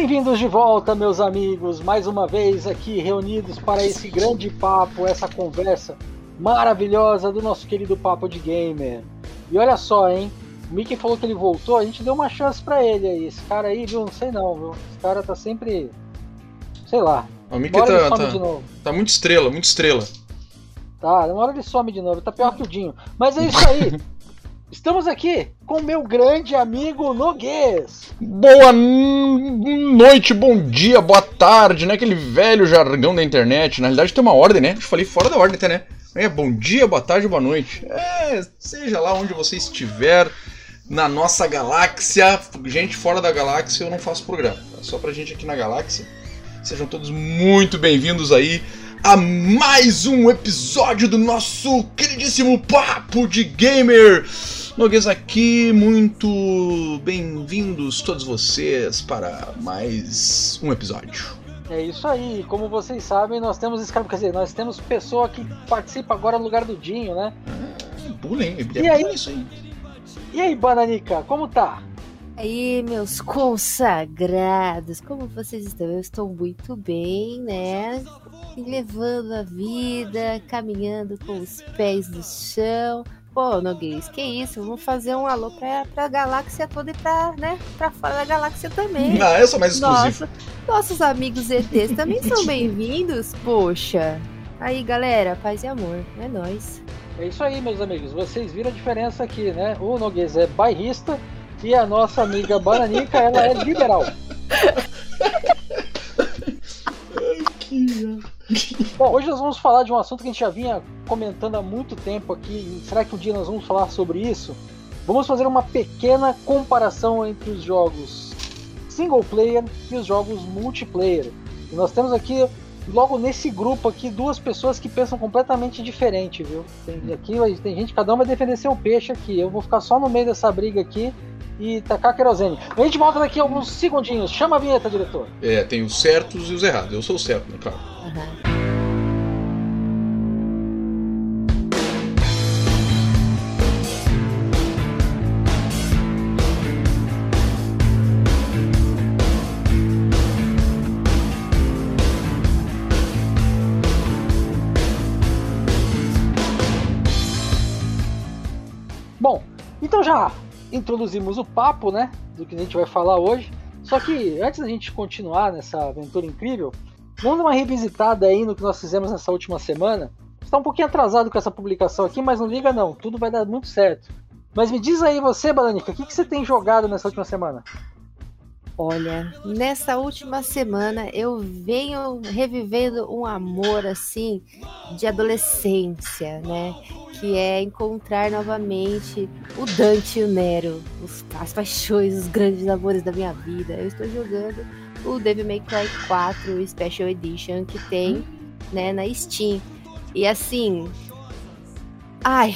Bem-vindos de volta, meus amigos, mais uma vez aqui reunidos para esse grande papo, essa conversa maravilhosa do nosso querido Papo de Gamer. E olha só, hein? O Mickey falou que ele voltou, a gente deu uma chance para ele aí. Esse cara aí, viu? Não sei não, viu? Esse cara tá sempre. Sei lá. O Mickey tá, tá, tá muito estrela, muito estrela. Tá, uma hora ele some de novo, tá pior que o Dinho. Mas é isso aí. Estamos aqui com meu grande amigo Noguês. Boa noite, bom dia, boa tarde, né? Aquele velho jargão da internet. Na realidade tem uma ordem, né? Eu falei fora da ordem até, né? É, bom dia, boa tarde, boa noite. É, seja lá onde você estiver na nossa galáxia. Gente fora da galáxia eu não faço programa. É só pra gente aqui na galáxia. Sejam todos muito bem-vindos aí a mais um episódio do nosso queridíssimo Papo de Gamer. Noguês aqui, muito bem-vindos todos vocês para mais um episódio. É isso aí, como vocês sabem, nós temos esse cara, quer dizer, nós temos pessoa que participa agora no lugar do Dinho, né? Ah, bullying, é e aí, isso aí. E aí, Bananica, como tá? E aí, meus consagrados, como vocês estão? Eu estou muito bem, né? Levando a vida, caminhando com os pés no chão, Pô, Noguês, que isso? Vamos fazer um alô pra, pra galáxia toda e pra, né, pra fora da galáxia também. Não, eu sou mais exclusivo. Nossa, nossos amigos ETs também são bem-vindos, poxa. Aí, galera, paz e amor, é nóis. É isso aí, meus amigos. Vocês viram a diferença aqui, né? O Noguês é bairrista e a nossa amiga Bananica, ela é liberal. Bom, hoje nós vamos falar de um assunto que a gente já vinha comentando há muito tempo aqui. Será que um dia nós vamos falar sobre isso? Vamos fazer uma pequena comparação entre os jogos single player e os jogos multiplayer. E nós temos aqui, logo nesse grupo aqui, duas pessoas que pensam completamente diferente, viu? Tem, aqui tem gente, cada um vai defender seu peixe aqui. Eu vou ficar só no meio dessa briga aqui e tacar querosene. A gente volta daqui a alguns segundinhos. Chama a vinheta, diretor. É, tem os certos e os errados. Eu sou o certo, né, claro. Uhum. Bom, então já introduzimos o papo, né? Do que a gente vai falar hoje. Só que antes da gente continuar nessa aventura incrível, vamos dar uma revisitada aí no que nós fizemos nessa última semana. Está um pouquinho atrasado com essa publicação aqui, mas não liga não, tudo vai dar muito certo. Mas me diz aí você, Balanica, o que, que você tem jogado nessa última semana? Olha, nessa última semana eu venho revivendo um amor assim de adolescência, né? Que é encontrar novamente o Dante e o Nero, os, as paixões, os grandes amores da minha vida. Eu estou jogando o Devil May Cry 4 Special Edition que tem, né, na Steam. E assim, ai,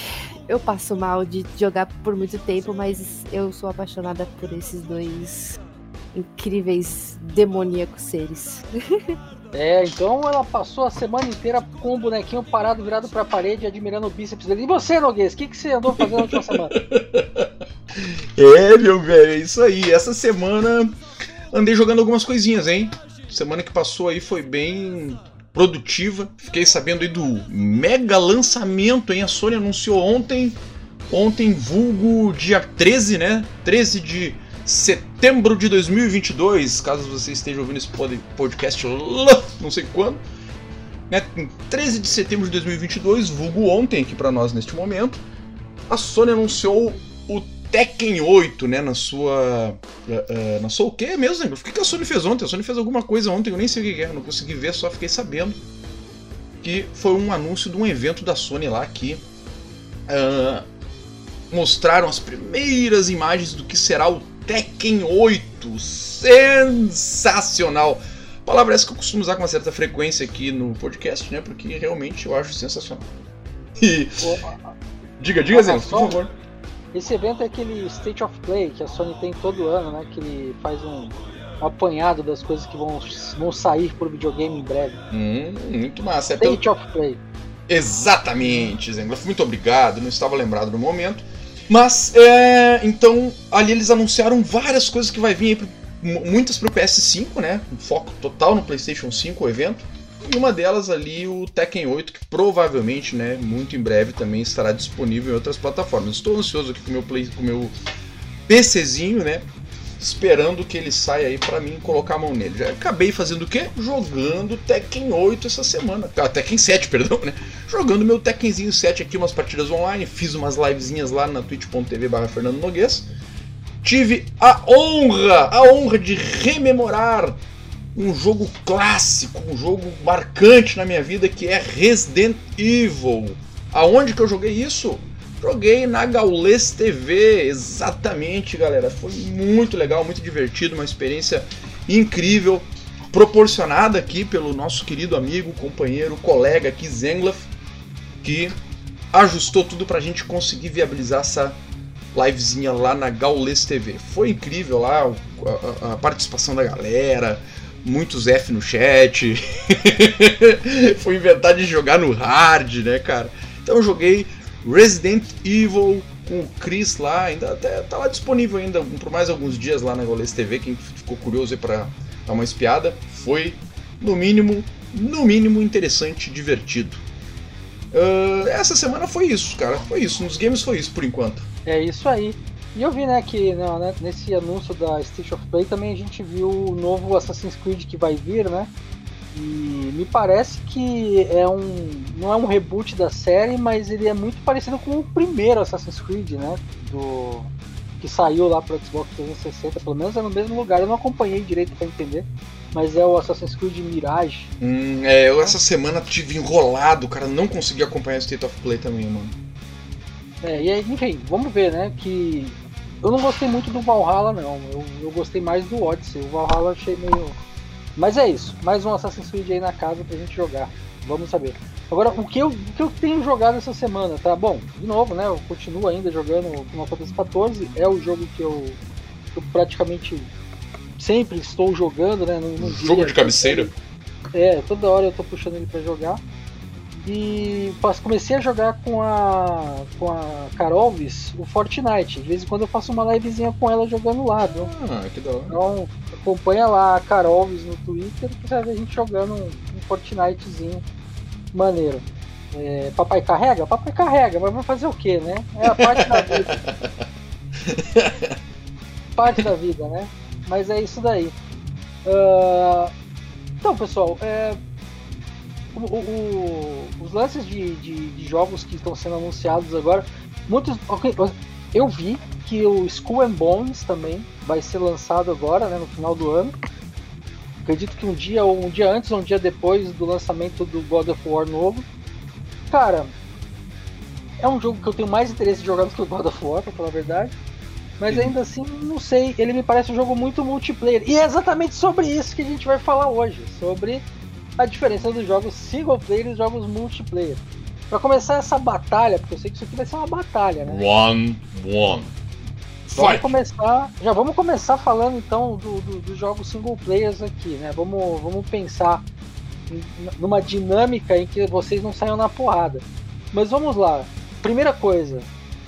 eu passo mal de jogar por muito tempo, mas eu sou apaixonada por esses dois incríveis demoníacos seres. É, então ela passou a semana inteira com o bonequinho parado, virado pra parede, admirando o bíceps dele. E você, Noguês, o que, que você andou fazendo na última semana? É, meu velho, é isso aí. Essa semana andei jogando algumas coisinhas, hein? Semana que passou aí foi bem produtiva. Fiquei sabendo aí do mega lançamento, hein? A Sony anunciou ontem, ontem vulgo dia 13, né? 13 de setembro de 2022, caso você esteja ouvindo esse podcast não sei quando, né, 13 de setembro de 2022, vulgo ontem aqui para nós neste momento, a Sony anunciou o Tekken 8, né, na sua uh, uh, na sua o que mesmo? O que a Sony fez ontem? A Sony fez alguma coisa ontem, eu nem sei o que é, não consegui ver, só fiquei sabendo que foi um anúncio de um evento da Sony lá que uh, mostraram as primeiras imagens do que será o Tekken 8. Sensacional! Palavra essa que eu costumo usar com uma certa frequência aqui no podcast, né? Porque realmente eu acho sensacional. E. diga, diga, Zé, por favor. Esse evento é aquele State of Play que a Sony tem todo ano, né? Que ele faz um, um apanhado das coisas que vão, vão sair por videogame em breve. Hum, muito massa. É State of Play. Exatamente, Zengloff. Muito obrigado. Não estava lembrado no momento. Mas, é, então, ali eles anunciaram várias coisas que vai vir aí pro muitas pro PS5, né? Um foco total no PlayStation 5 o evento. E uma delas ali o Tekken 8, que provavelmente, né, muito em breve também estará disponível em outras plataformas. Estou ansioso aqui com o meu play, com meu PCzinho, né? Esperando que ele saia aí para mim colocar a mão nele. Já acabei fazendo o quê? Jogando Tekken 8 essa semana. Ah, Tekken 7, perdão, né? Jogando meu Tekkenzinho 7 aqui, umas partidas online. Fiz umas livezinhas lá na twitch.tv barra Fernando Noguês. Tive a honra, a honra de rememorar um jogo clássico, um jogo marcante na minha vida que é Resident Evil. Aonde que eu joguei isso? Joguei na Gaules TV, exatamente, galera. Foi muito legal, muito divertido, uma experiência incrível, proporcionada aqui pelo nosso querido amigo, companheiro, colega aqui, Zenglaf, que ajustou tudo pra gente conseguir viabilizar essa livezinha lá na Gaules TV. Foi incrível lá a, a participação da galera, muitos F no chat. Foi inventar de jogar no hard, né, cara? Então eu joguei Resident Evil com o Chris lá, ainda até tá lá disponível ainda por mais alguns dias lá na Goles TV, quem ficou curioso aí para dar uma espiada, foi no mínimo, no mínimo interessante divertido. Uh, essa semana foi isso, cara, foi isso, nos games foi isso por enquanto. É isso aí. E eu vi, né, que não, né, nesse anúncio da State of Play também a gente viu o novo Assassin's Creed que vai vir, né? E me parece que é um. não é um reboot da série, mas ele é muito parecido com o primeiro Assassin's Creed, né? Do. Que saiu lá pro Xbox 360, pelo menos é no mesmo lugar. Eu não acompanhei direito para entender, mas é o Assassin's Creed Mirage. Hum, é, eu essa semana tive enrolado, cara, não consegui acompanhar o State of Play também, mano. É, e aí, enfim, vamos ver, né? Que eu não gostei muito do Valhalla, não. Eu, eu gostei mais do Odyssey. O Valhalla achei meio mas é isso, mais um Assassin's Creed aí na casa pra gente jogar. Vamos saber. Agora, o que eu, o que eu tenho jogado essa semana, tá? Bom, de novo, né? Eu continuo ainda jogando Final Fantasy XIV. É o jogo que eu, que eu praticamente sempre estou jogando, né? Jogo de cabeceira? É, toda hora eu tô puxando ele para jogar. E comecei a jogar com a com a Carolvis o Fortnite. De vez em quando eu faço uma livezinha com ela jogando lá, viu? Ah, que da hora. Então acompanha lá a Carolvis no Twitter que você vai ver a gente jogando um, um Fortnitezinho maneiro. É, papai carrega? Papai carrega, mas vai fazer o que, né? É a parte da vida. parte da vida, né? Mas é isso daí. Uh, então, pessoal, é, o, o, os lances de, de, de, jogos que estão sendo anunciados agora, muitos. Eu vi que o Skull and Bones também vai ser lançado agora, né, no final do ano. Acredito que um dia ou um dia antes ou um dia depois do lançamento do God of War novo. Cara, é um jogo que eu tenho mais interesse de jogar do que o God of War, pra falar a verdade. Mas ainda assim, não sei, ele me parece um jogo muito multiplayer. E é exatamente sobre isso que a gente vai falar hoje, sobre a diferença dos jogos single player e dos jogos multiplayer. Para começar essa batalha, porque eu sei que isso aqui vai ser uma batalha, né? One, one. Vamos começar, já vamos começar falando então dos do, do jogos single players aqui, né? Vamos, vamos pensar numa dinâmica em que vocês não saiam na porrada. Mas vamos lá. Primeira coisa,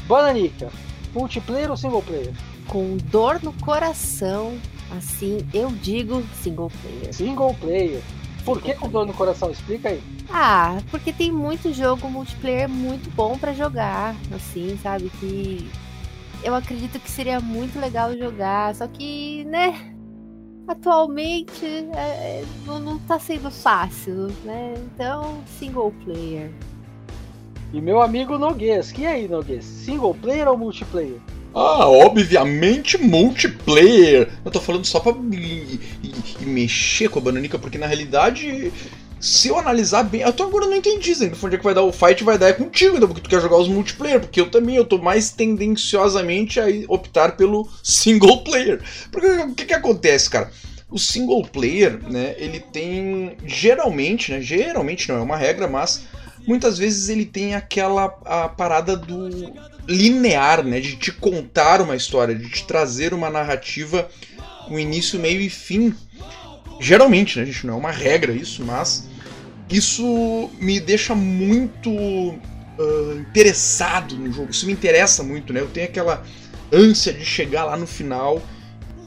Bananica, multiplayer ou single player? Com dor no coração, assim, eu digo single player. Single player. Por que com dor no coração? Explica aí. Ah, porque tem muito jogo multiplayer muito bom para jogar, assim, sabe? Que eu acredito que seria muito legal jogar, só que, né? Atualmente é, é não, não tá sendo fácil, né? Então, single player. E meu amigo Noguês, que aí, Noguês? Single player ou multiplayer? Ah, obviamente multiplayer. Eu tô falando só pra me, mexer com a bananica, porque na realidade, se eu analisar bem. Eu tô agora não entendi, Zé. Onde é que vai dar o fight vai dar é contigo, então, porque tu quer jogar os multiplayer. Porque eu também eu tô mais tendenciosamente a optar pelo single player. Porque o que, que acontece, cara? O single player, né, ele tem geralmente, né, geralmente não é uma regra, mas muitas vezes ele tem aquela a parada do linear, né, de te contar uma história, de te trazer uma narrativa com início, meio e fim. Geralmente, né, gente, não é uma regra isso, mas isso me deixa muito uh, interessado no jogo. Isso me interessa muito, né? Eu tenho aquela ânsia de chegar lá no final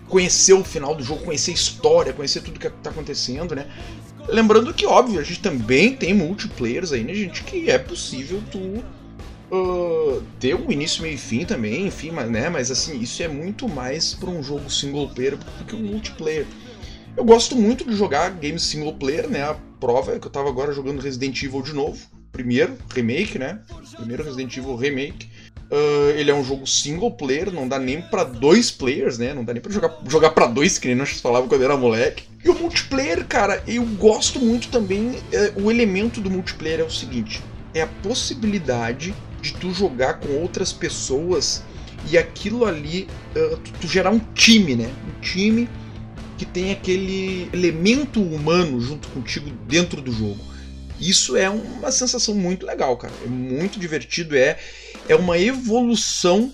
conhecer o final do jogo, conhecer a história, conhecer tudo que tá acontecendo, né? Lembrando que, óbvio, a gente também tem multiplayers aí, né, gente? Que é possível tu uh, ter um início, meio e fim também, enfim, mas, né? Mas assim, isso é muito mais para um jogo single player do que um multiplayer. Eu gosto muito de jogar games single player, né? A prova é que eu tava agora jogando Resident Evil de novo. Primeiro, remake, né? Primeiro Resident Evil Remake. Uh, ele é um jogo single player, não dá nem para dois players, né? Não dá nem pra jogar, jogar para dois, que nem nós falava quando era moleque. E o multiplayer, cara, eu gosto muito também. É, o elemento do multiplayer é o seguinte: é a possibilidade de tu jogar com outras pessoas e aquilo ali, uh, tu, tu gerar um time, né? Um time que tem aquele elemento humano junto contigo dentro do jogo. Isso é uma sensação muito legal, cara. É muito divertido, é, é uma evolução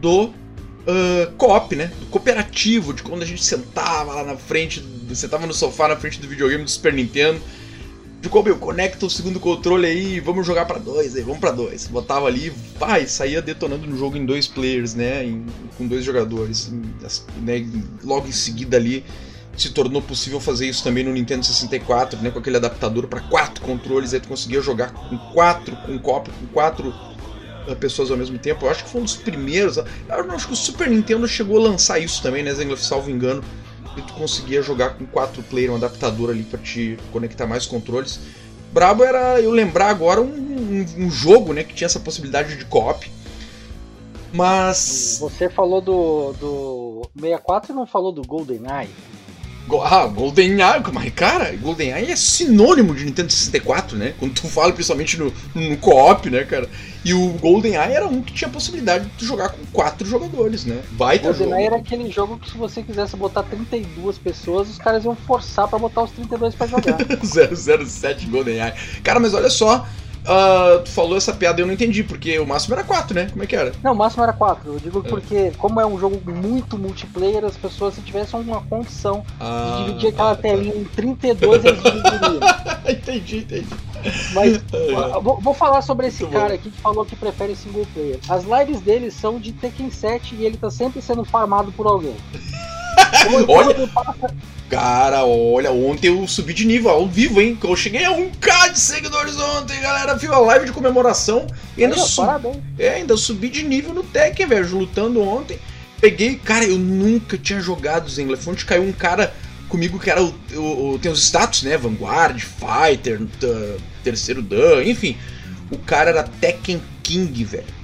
do uh, né? Do cooperativo, de quando a gente sentava lá na frente, sentava no sofá na frente do videogame do Super Nintendo. De como eu conecta o segundo controle aí, vamos jogar para dois, aí vamos para dois. Botava ali, vai, saía detonando no jogo em dois players, né? Em, com dois jogadores. Né? Logo em seguida ali se tornou possível fazer isso também no Nintendo 64, né? Com aquele adaptador para quatro controles, aí tu conseguia jogar com quatro, com copo, com quatro pessoas ao mesmo tempo. Eu acho que foi um dos primeiros. Eu acho que o Super Nintendo chegou a lançar isso também, né, Zengler? Salvo engano e tu conseguia jogar com quatro player, um adaptador ali para te conectar mais controles. Brabo era eu lembrar agora um, um, um, jogo, né, que tinha essa possibilidade de co-op. Mas. Você falou do, do 64 e não falou do GoldenEye. Ah, GoldenEye, mas cara, GoldenEye é sinônimo de Nintendo 64, né? Quando tu fala principalmente no, no co-op, né, cara? E o GoldenEye era um que tinha a possibilidade de jogar com quatro jogadores, né? Baita o GoldenEye era aquele jogo que se você quisesse botar 32 pessoas, os caras iam forçar para botar os 32 para jogar. 007 GoldenEye. Cara, mas olha só, Uh, tu falou essa piada e eu não entendi, porque o máximo era 4, né? Como é que era? Não, o máximo era 4. Eu digo é. porque, como é um jogo muito multiplayer, as pessoas, se tivessem uma condição ah, de dividir aquela tá, telinha em 32, eles dividiriam. entendi, entendi. Mas vou, vou, falar sobre esse muito cara bom. aqui que falou que prefere single player. As lives dele são de Tekken 7 e ele tá sempre sendo farmado por alguém. Olha, Cara, olha, ontem eu subi de nível ao vivo, hein? Eu cheguei a 1k de seguidores ontem, galera. Viu a live de comemoração. E ainda, su... é, ainda subi de nível no Tekken, velho, lutando ontem. Peguei, cara, eu nunca tinha jogado Zenglefont. Caiu um cara comigo que era o, o, o, Tem os status, né? Vanguard, Fighter, terceiro Dan, enfim. O cara era Tekken King, velho.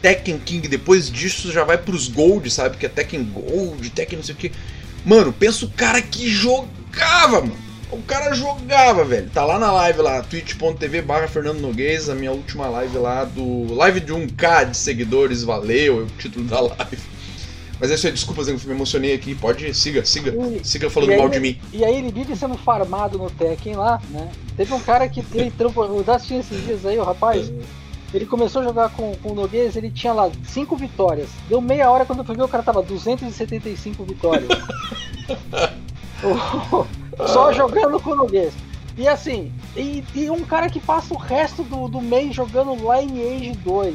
Tekken King, depois disso já vai pros Gold, sabe? Que é Tekken Gold, Tekken não sei o que. Mano, pensa o cara que jogava, mano. O cara jogava, velho. Tá lá na live lá, twitch.tv barra Fernando Noguês, a minha última live lá do. Live de 1k de seguidores, valeu, é o título da live. Mas é isso aí, desculpa, eu me emocionei aqui. Pode, siga, siga. E, siga falando mal de mim. E aí ele vive sendo farmado no Tekken lá, né? Teve um cara que ele entrou. Eu assisti esses dias aí, o rapaz. Ele começou a jogar com, com o Noguês, ele tinha lá 5 vitórias. Deu meia hora quando eu fui ver o cara tava 275 vitórias. Só jogando com o Noguês. E assim, e, e, um cara que passa o resto do, do mês jogando Lineage 2.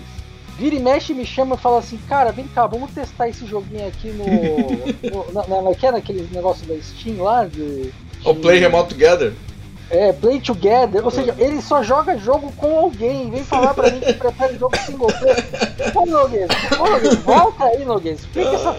Vira e mexe me chama e fala assim, cara, vem cá, vamos testar esse joguinho aqui no. no na, na, na, que é naquele negócio da Steam lá de. O Play Remote Together. É, play together, ou seja, ele só joga jogo com alguém, vem falar pra mim que prefere jogo single player. Ô Noguês, ô Noguês, volta aí, Noguês, explica essa,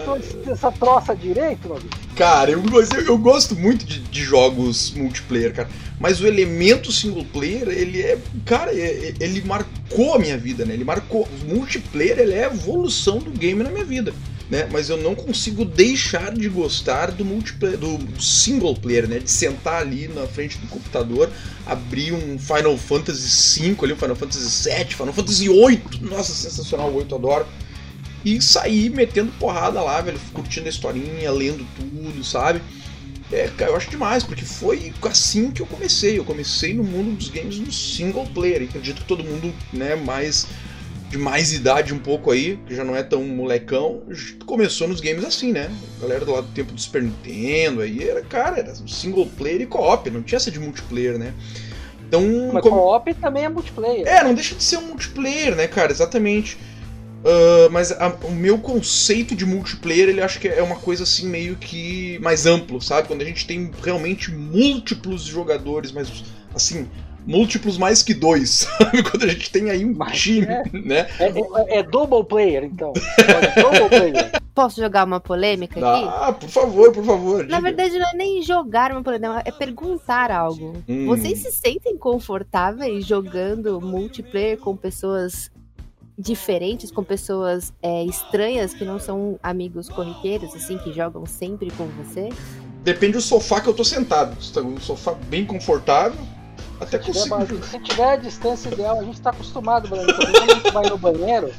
essa troça direito, Noguês. Cara, eu, eu, eu gosto muito de, de, jogos multiplayer, cara, mas o elemento single player, ele é, cara, é, ele marcou a minha vida, né? Ele marcou, o multiplayer, ele é a evolução do game na minha vida né? Mas eu não consigo deixar de gostar do multiplayer, do single player, né? De sentar ali na frente do computador, abrir um Final Fantasy V ali, um Final Fantasy VII, Final Fantasy VIII, nossa, sensacional, o 8 adoro. E sair metendo porrada lá, velho, curtindo a historinha, lendo tudo, sabe? É, eu acho demais, porque foi assim que eu comecei. Eu comecei no mundo dos games no single player. E acredito que todo mundo, né, mais de mais idade um pouco aí, que já não é tão molecão, começou nos games assim, né? A galera do lado do tempo do Super Nintendo aí era, cara, era single player e co-op, não tinha essa de multiplayer, né? Então, Mas como... co-op também é multiplayer. É, não deixa de ser um multiplayer, né, cara? Exatamente. Uh, mas a, o meu conceito de multiplayer, ele acho que é uma coisa assim meio que mais amplo, sabe? Quando a gente tem realmente múltiplos jogadores, mas assim, múltiplos mais que dois, sabe? Quando a gente tem aí um Mas time, é. né? É, é, é, double player, então. double player. Posso jogar uma polêmica aqui? Ah, por favor, por favor. Na diga. verdade, não é nem jogar uma polêmica, é perguntar algo. Hum. Vocês se sentem confortáveis jogando multiplayer com pessoas diferentes, com pessoas é, estranhas que não são amigos corriqueiros, assim, que jogam sempre com você? Depende do sofá que eu tô sentado. Um sofá bem confortável, até se consigo. Tiver, se tiver a distância ideal, a gente está acostumado, Quando a gente vai no banheiro,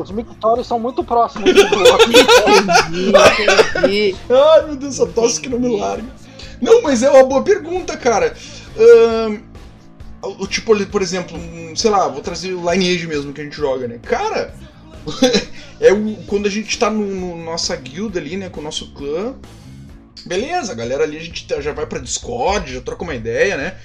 os mictórios são muito próximos do outro. Ai, meu Deus, essa tosse que não me larga. Não, mas é uma boa pergunta, cara. Uh, tipo, por exemplo, sei lá, vou trazer o Lineage mesmo que a gente joga, né? Cara, é o, quando a gente tá no, no, nossa guilda ali, né, com o nosso clã. Beleza, a galera ali a gente já vai pra Discord, já troca uma ideia, né?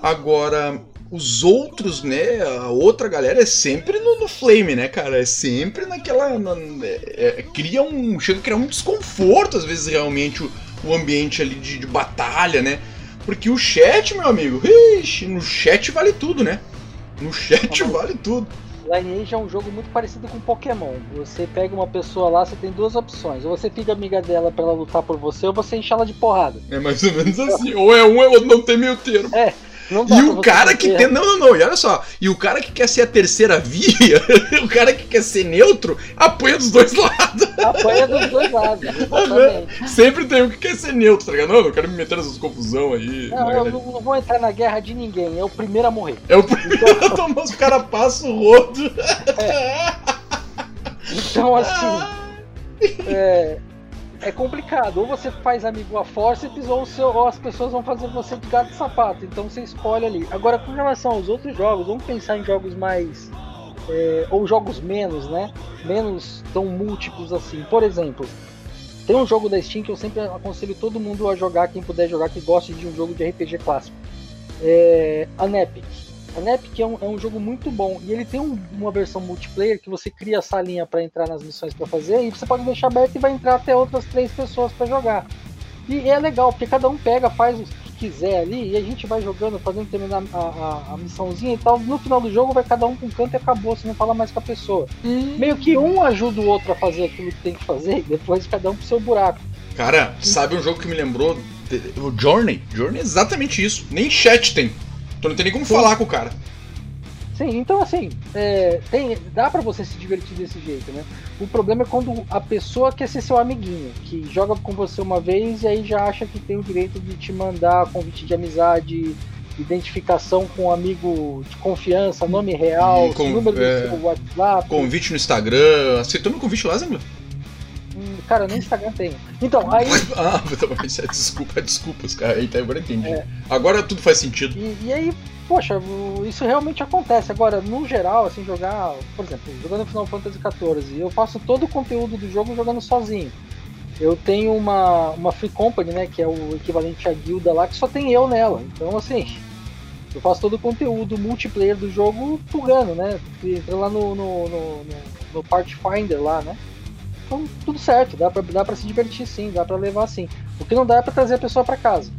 Agora, os outros, né? A outra galera é sempre no, no flame, né, cara? É sempre naquela. Na, é, é, cria um. Chega a criar um desconforto, às vezes, realmente, o, o ambiente ali de, de, batalha, né? Porque o chat, meu amigo, ixi, no chat vale tudo, né? No chat ah, vale tudo. Lineage é um jogo muito parecido com Pokémon. Você pega uma pessoa lá, você tem duas opções. Ou você fica amiga dela pra ela lutar por você, ou você enche ela de porrada. É mais ou menos assim. ou é um, ou outro, não tem meio termo. É e o cara que tem. Não, não, não. E olha só. E o cara que quer ser a terceira via, o cara que quer ser neutro, apanha dos dois lados. Apanha dos dois lados, exatamente. Sempre tem um que quer ser neutro, tá ligado? Não, não quero me meter nessas confusão aí. Não, eu não, não, vou entrar na guerra de ninguém. É o primeiro a morrer. É o primeiro então... a tomar os caras passam o rodo. É. Então, assim. É, é complicado. Ou você faz amigo a força ou, seu, ou as pessoas vão fazer você de gato e sapato. Então você escolhe ali. Agora, com relação aos outros jogos, vamos pensar em jogos mais. É, ou jogos menos, né? Menos tão múltiplos assim. Por exemplo, tem um jogo da Steam que eu sempre aconselho todo mundo a jogar, quem puder jogar, que goste de um jogo de RPG clássico. É, Anepic. A Nepic é um, é um jogo muito bom e ele tem um, uma versão multiplayer que você cria a salinha para entrar nas missões para fazer e você pode deixar aberto e vai entrar até outras três pessoas para jogar. E é legal, porque cada um pega, faz o que quiser ali e a gente vai jogando, fazendo terminar a, a, a missãozinha e tal. No final do jogo vai cada um com um canto e acabou, você não fala mais com a pessoa. Hum. Meio que um ajuda o outro a fazer aquilo que tem que fazer e depois cada um pro seu buraco. Cara, sabe um jogo que me lembrou? O Journey. Journey é exatamente isso. Nem chat tem. Tu não tem nem como Sim. falar com o cara. Sim, então assim, é, tem, dá para você se divertir desse jeito, né? O problema é quando a pessoa quer ser seu amiguinho, que joga com você uma vez e aí já acha que tem o direito de te mandar convite de amizade, identificação com um amigo de confiança, nome real, com, número é, do seu WhatsApp. Convite no Instagram. Aceitou meu convite lá, Zangla? Cara, nem Instagram tem. Então, aí. ah, desculpa, desculpas, cara. Aí tá, agora entendi. É. Agora tudo faz sentido. E, e, aí, poxa, isso realmente acontece. Agora, no geral, assim, jogar, por exemplo, jogando Final Fantasy XIV, eu faço todo o conteúdo do jogo jogando sozinho. Eu tenho uma, uma Free Company, né, que é o equivalente à guilda lá, que só tem eu nela. Então, assim, eu faço todo o conteúdo multiplayer do jogo pulgando, né? Entra lá no, no, no, no, no Pathfinder lá, né? Então, tudo certo, dá pra, dá pra se divertir sim, dá pra levar sim. O que não dá é pra trazer a pessoa pra casa.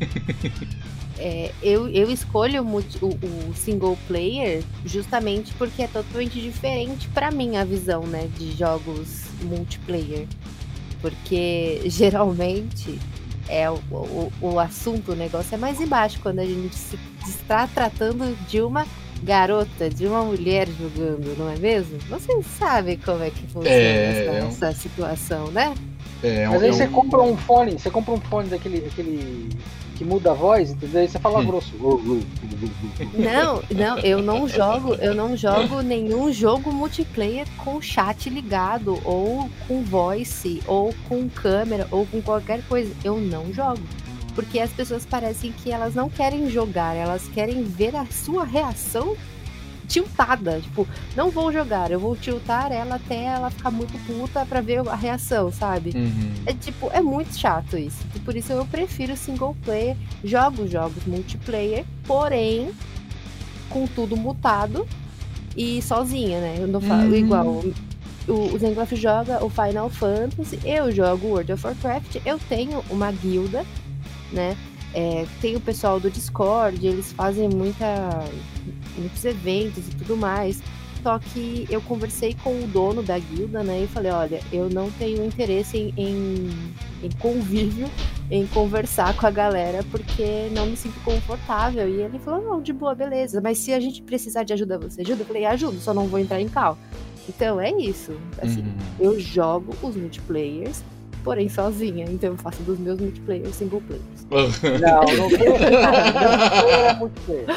É, eu, eu escolho o, o, single player justamente porque é totalmente diferente para mim a visão né, de jogos multiplayer. Porque geralmente é o, o, o assunto, o negócio é mais embaixo quando a gente se, está tratando de uma garota, de uma mulher jogando, não é mesmo? Vocês sabem como é que funciona é... essa, essa, situação, né? É, Mas aí é você compra um fone, você compra um fone daquele, daquele que muda a voz, entendeu? Aí você fala hum. grosso. Não, não, eu não jogo, eu não jogo nenhum jogo multiplayer com chat ligado, ou com voice, ou com câmera, ou com qualquer coisa. Eu não jogo. Porque as pessoas parecem que elas não querem jogar, elas querem ver a sua reação tiltada. Tipo, não vou jogar, eu vou tiltar ela até ela ficar muito puta pra ver a reação, sabe? Uhum. É tipo, é muito chato isso. E por isso eu prefiro single player, jogo jogos multiplayer, porém, com tudo mutado. e sozinha, né? Eu não falo Hum. igual. O, o Zengloff joga o Final Fantasy, eu jogo World of Warcraft, eu tenho uma guilda, né? É, tem o pessoal do Discord, eles fazem muita, muitos eventos e tudo mais. Só que eu conversei com o dono da guilda, né? E falei, olha, eu não tenho interesse em, em, em convívio, em conversar com a galera, porque não me sinto confortável. E ele falou, não, de boa, beleza. Mas se a gente precisar de ajuda, você ajuda? Eu falei, ajudo, só não vou entrar em cal. Então é isso. Assim, Uhum. eu jogo os multiplayers, porém sozinha. Então eu faço dos meus multiplayers single players. Não, não multiplayer multiplayer.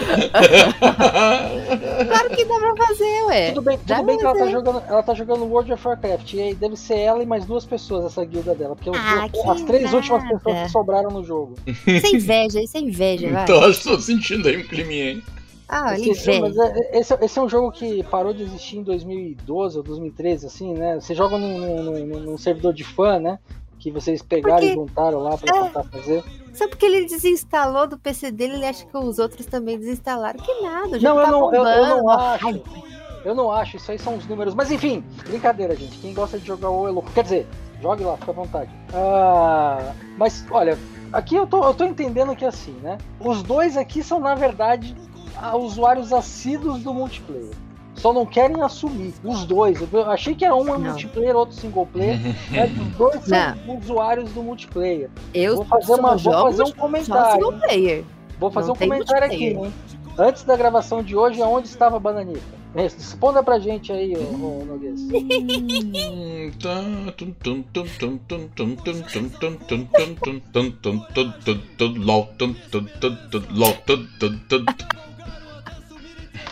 Claro que dá pra fazer, ué. Tudo bem, Dá tudo bem que ela tá, jogando, ela tá jogando World of Warcraft. E aí deve ser ela e mais duas pessoas essa guilda dela. Porque os- Ah, que as três últimas nada. pessoas que sobraram no jogo. Isso é inveja, isso é inveja, vai. então, acho que tô sentindo aí um climinha, hein? Ah, Esse, inveja. mas é- esse, esse é um jogo que parou de existir em 2012 ou 2013, assim, né? Você joga num, num- num- servidor de fã, né? Que vocês pegaram Porque- e juntaram lá pra é. tentar fazer. Só porque ele desinstalou do PC dele, ele acha que os outros também desinstalaram. Que nada, o jogo Não, eu tá não, eu, eu não acho. Ai, Eu não acho, isso aí são os números. Mas enfim, brincadeira, gente. Quem gosta de jogar o é louco. Quer dizer, jogue lá, fica à vontade. Ah, mas, olha, aqui eu tô, eu tô entendendo que assim, né? Os dois aqui são, na verdade, ah, usuários assíduos do multiplayer. Só não querem assumir. Os dois. Eu achei que era um é Não. multiplayer, outro single player. Mas os dois são usuários do multiplayer. eu Vou fazer, uma, vou fazer um só comentário. single player. Vou fazer Não um comentário aqui, hein? Antes da gravação de hoje, aonde estava a Bananita? Responda pra gente aí, ô, ô Noguês.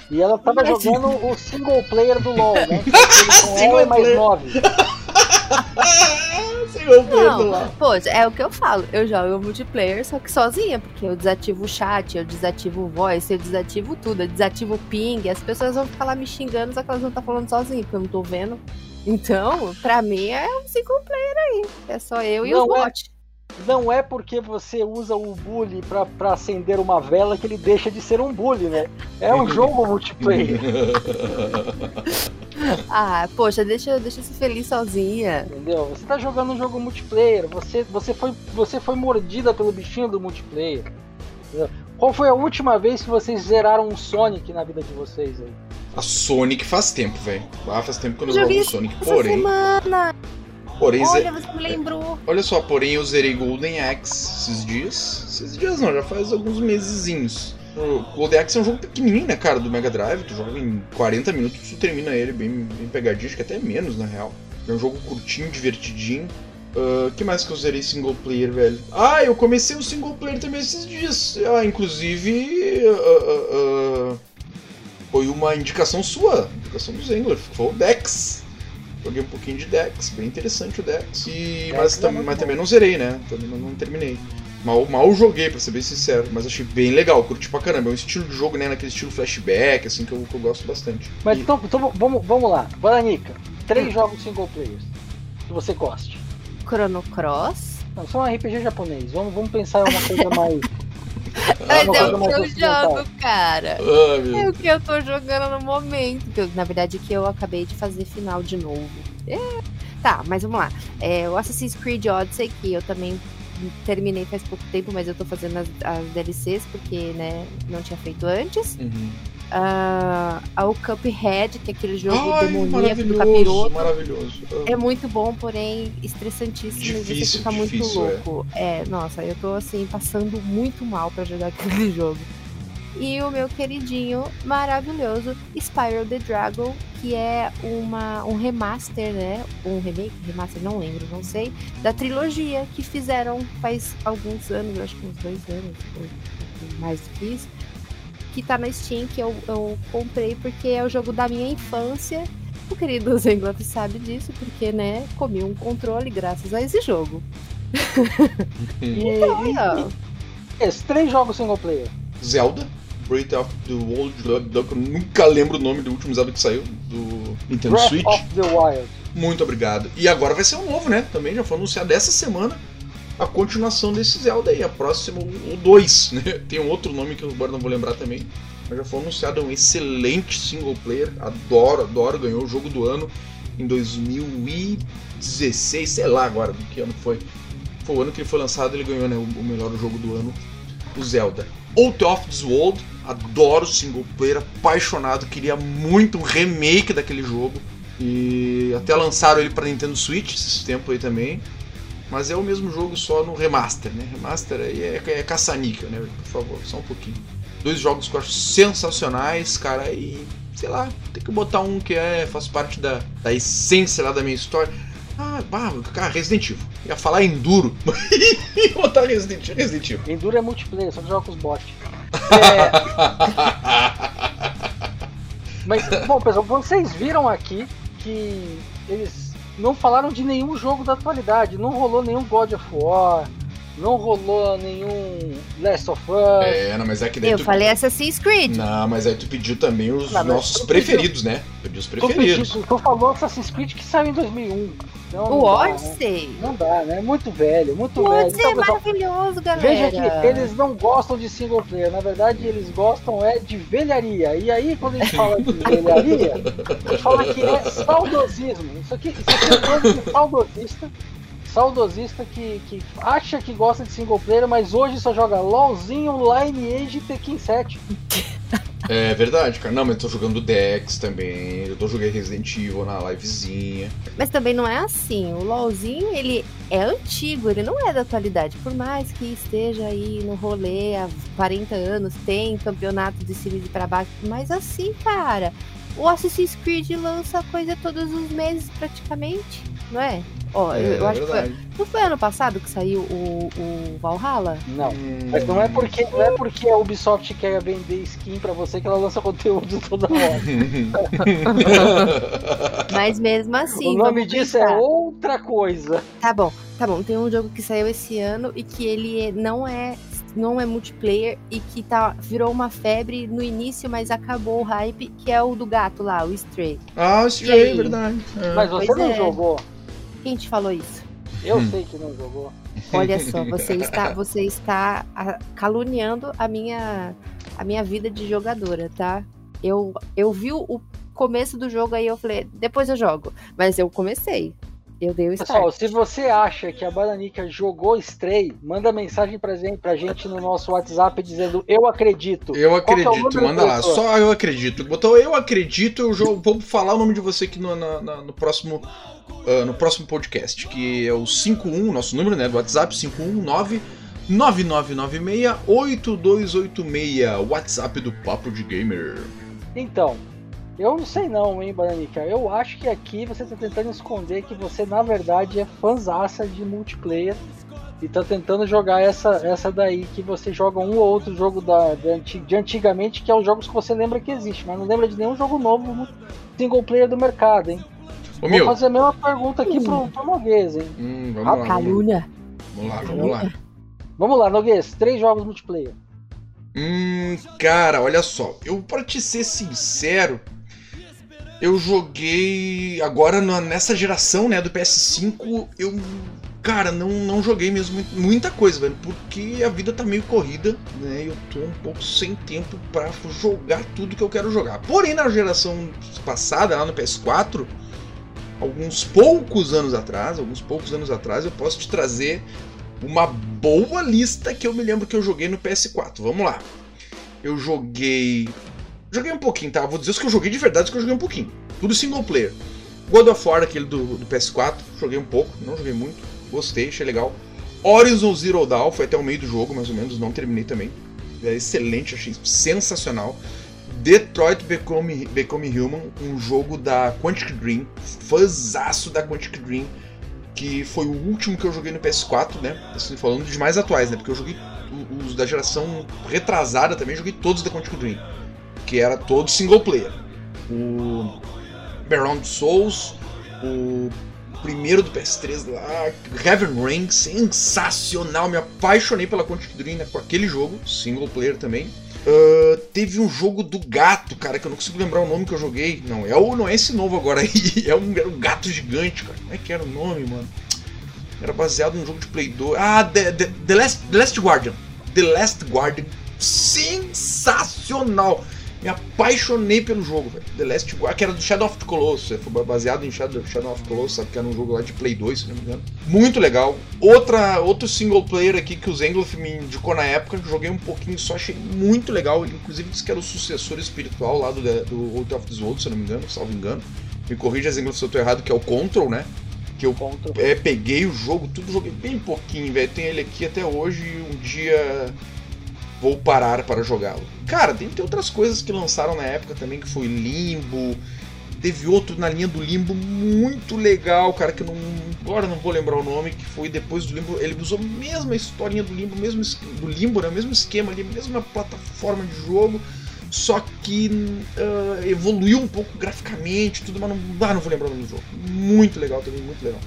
E ela tava Mas- jogando o single player do LoL, né? Com Single e mais player. nove. Senhor Pedro Não, lá. pô, é o que eu falo. Eu jogo multiplayer, só que sozinha, porque eu desativo o chat, eu desativo o voice, eu desativo tudo, eu desativo o ping. As pessoas vão ficar lá me xingando, só que elas vão estar falando sozinha, porque eu não tô vendo. Então, pra mim é um single player aí. É só eu e Não os é. Não é porque você usa o bully pra, pra acender uma vela que ele deixa de ser um bully, né? É um jogo multiplayer, Ah, poxa, deixa, deixa eu ser feliz sozinha. entendeu? Você tá jogando um jogo multiplayer, você, você, foi, você foi mordida pelo bichinho do multiplayer. entendeu? Qual foi a última vez que vocês zeraram um Sonic na vida de vocês aí? A Sonic faz tempo, velho. Ah, faz tempo que eu não jogo Sonic. Essa Porém, semana, porém, olha, você me lembrou. olha só, porém eu zerei Golden Axe esses dias. Esses dias não, já faz alguns mesezinhos. O Golden Axe é um jogo pequenininho, né, cara, do Mega Drive. Tu joga em 40 minutos, tu termina ele bem, bem pegadinho, acho que até menos, na real. É um jogo curtinho, divertidinho. O que mais que eu zerei single player, velho? Ah, eu comecei o single player também esses dias. Ah, inclusive, ah, ah, foi uma indicação sua, indicação do Zengler, foi o Dex. Joguei um pouquinho de Dex, bem interessante o Dex. E, Dex mas, é tam- mas também não zerei, né? Também não, não terminei. Mal, mal joguei, pra ser bem sincero, mas achei bem legal, curti pra caramba. É um estilo de jogo, né? Naquele estilo flashback, assim, que eu, que eu gosto bastante. Mas E- então, então vamos, vamos lá. Bananica, três jogos single players que você goste. Chrono Cross. Não, são um RPG japonês. Vamos, vamos pensar em uma coisa mais. Mas é coisa o que eu jogo, cara. É o que eu tô jogando no momento. Eu- na verdade, que eu acabei de fazer final de novo. É. Tá, mas vamos lá. É, o Assassin's Creed Odyssey, que eu também terminei faz pouco tempo, mas eu tô fazendo as, as DLCs, porque, né, não tinha feito antes. Uhum. Ah, o Cuphead, que é aquele jogo Ai, demoníaco do capiroto. maravilhoso. É muito bom, porém estressantíssimo e Difícil, você fica muito difícil, é. louco. É. nossa, eu tô assim, passando muito mal pra jogar aquele jogo. E o meu queridinho, maravilhoso, Spiral the Dragon, que é uma, um remaster, né? Um remake, remaster, não lembro, não sei, da trilogia que fizeram faz alguns anos, acho que uns dois anos, ou mais do que isso. Que tá na Steam, que eu, eu comprei porque é o jogo da minha infância o querido Zengloff sabe disso, porque, né, comi um controle graças a esse jogo. E, Aí, ó. e esses três jogos single player. Zelda, Breath of the Wild, eu nunca lembro o nome do último Zelda que saiu, do Nintendo Breath Switch. of the Wild. Muito obrigado. E agora vai ser um novo, né? Também já foi anunciado essa semana a continuação desse Zelda aí, a próxima, o 2, né? Tem um outro nome que eu agora não vou lembrar também. mas já foi anunciado um excelente single player. Adoro, adoro. Ganhou o jogo do ano em 2016, sei lá agora do que ano foi. Foi o ano que ele foi lançado, ele ganhou né, o melhor jogo do ano, o Zelda. Out of This World, adoro single player, apaixonado, queria muito um remake daquele jogo. E até lançaram ele para Nintendo Switch esse tempo aí também. Mas é o mesmo jogo só no remaster, né? Remaster aí é, é caça-níquel, né? Por favor, só um pouquinho. Dois jogos que eu acho sensacionais, cara, e sei lá, tem que botar um que é faz parte da, da essência lá da minha história. Ah, bah, cara, Resident Evil. Ia falar Enduro. e botar Resident, Resident Evil. Enduro é multiplayer, só joga com os bots. É... Mas, bom, pessoal, vocês viram aqui que eles não falaram de nenhum jogo da atualidade. Não rolou nenhum God of War, não rolou nenhum Last of Us. É, não, mas é que daí Eu tu... falei Assassin's Creed. Não, mas aí tu pediu também os Não, nossos tu preferidos, né? Pediu os Tu, preferidos. pediu- tu falou Assassin's Creed que saiu em 2001. Então, O não dá, né? Odyssey. Não dá, né? Muito velho, muito O velho. Odyssey Então, é pessoal, maravilhoso, galera. Veja que eles não gostam de single player, na verdade eles gostam é de velharia. E aí quando a gente fala de velharia, a gente fala que é saudosismo. Isso aqui, isso aqui é coisa de saudosista. Saudosista que, que acha que gosta de single player, mas hoje só joga LOLzinho, Lineage e Tekken 7. É verdade, cara. Não, mas eu tô jogando Dex também. Eu tô jogando Resident Evil na livezinha. Mas também não é assim. O LoLzinho, ele é antigo, ele não é da atualidade. Por mais que esteja aí no rolê há 40 anos, tem campeonato de series pra baixo. Mas assim, cara, o Assassin's Creed lança coisa todos os meses praticamente, não é? Ó, eu, É, eu acho que foi, não foi ano passado que saiu o, o Valhalla? Não. Hum, Mas não é porque não é porque a Ubisoft quer vender skin pra você que ela lança conteúdo toda hora. Mas mesmo assim. o nome disso é pensar. outra coisa. Tá bom, tá bom. Tem um jogo que saiu esse ano e que ele é- não é não é multiplayer e que tá, virou uma febre no início, mas acabou o hype, que é o do gato lá, o Stray. ah, o Stray, é verdade. É. Mas você Pois não é. jogou. Quem te falou isso? Eu Hum. sei que não jogou. Olha só, você está, você está ah, caluniando a minha, a minha vida de jogadora, tá? Eu, eu vi o começo do jogo aí, eu falei, depois eu jogo. Mas eu comecei. Eu dei o start. Pessoal, se você acha que a Bananica jogou Stray, manda mensagem pra gente, pra gente no nosso WhatsApp dizendo eu acredito. Eu é acredito, número manda da lá. pessoa? Só eu acredito. Botou eu acredito, eu jo- vou falar o nome de você aqui no, na- na- no próximo. ah, no próximo podcast, que é o 51, nosso número né, do WhatsApp, 519 9996-8286, WhatsApp do Papo de Gamer. Então, eu não sei não, hein, Bananica. Eu acho que aqui você tá tentando esconder que você, na verdade, é fanzaça de multiplayer. E tá tentando jogar essa, essa daí que você joga um ou outro jogo da, anti- de antigamente, que é os jogos que você lembra que existe, mas não lembra de nenhum jogo novo single player do mercado, hein? Ô Vou meu, fazer a mesma pergunta aqui pro, pro Noguês, hein? hum, vamos lá, vamos, Calúnia. vamos lá, vamos lá. Vamos lá, Noguês, três jogos multiplayer. Hum, cara, olha só. Eu, pra te ser sincero, eu joguei agora nessa geração, né, do PS5, eu, cara, não, não joguei mesmo muita coisa, velho, porque a vida tá meio corrida, né, eu tô um pouco sem tempo pra jogar tudo que eu quero jogar. Porém, na geração passada, lá no PS4, alguns poucos anos atrás, alguns poucos anos atrás, eu posso te trazer uma boa lista que eu me lembro que eu joguei no PS4. Vamos lá. Eu joguei. Joguei um pouquinho, tá? Vou dizer os que eu joguei de verdade, os que eu joguei um pouquinho. Tudo single player. God of War, aquele do, do PS4, joguei um pouco, não joguei muito. Gostei, achei legal. Horizon Zero Dawn, foi até o meio do jogo, mais ou menos, não terminei também. É excelente, achei sensacional. Detroit Become, Become Human, um jogo da Quantic Dream, fãzaço da Quantic Dream, que foi o último que eu joguei no PS4, né? Assim, falando de mais atuais, né? Porque eu joguei os da geração retrasada também, joguei todos da Quantic Dream, que era todo single player. O Beyond Souls, o primeiro do PS3 lá, Heaven Rain, sensacional, me apaixonei pela Quantic Dream né, com aquele jogo, single player também. Ah, teve um jogo do gato, cara, que eu não consigo lembrar o nome que eu joguei. Não, é o, não é esse novo agora aí. É um, era um gato gigante, cara. Como é que era o nome, mano? Era baseado num jogo de Play 2. Ah, The, The, The Last, The Last Guardian. The Last Guardian. Sensacional! Me apaixonei pelo jogo, velho. The Last Guard, que era do Shadow of the Colossus, foi baseado em Shadow, Shadow of the Colossus, sabe? Que era um jogo lá de Play 2, se não me engano. Muito legal. Outra, outro single player aqui que o Zengloff me indicou na época, joguei um pouquinho só, achei muito legal. Ele, inclusive, disse que era o sucessor espiritual lá do, do World of the World, se não me engano, salvo engano. Me corrija, Zengloff, se eu tô errado, que é o Control, né? que eu é, peguei o jogo, tudo joguei bem pouquinho, velho. Tenho ele aqui até hoje um dia vou parar para jogá-lo. Cara, tem outras coisas que lançaram na época também, que foi Limbo. Teve outro na linha do Limbo muito legal, cara, que eu não, agora não vou lembrar o nome, que foi depois do Limbo. Ele usou a mesma historinha do Limbo, mesmo do Limbo, né, mesmo esquema ali, mesma plataforma de jogo, só que uh, evoluiu um pouco graficamente, tudo, mas não, ah, não vou lembrar o nome do jogo. Muito legal também, muito legal.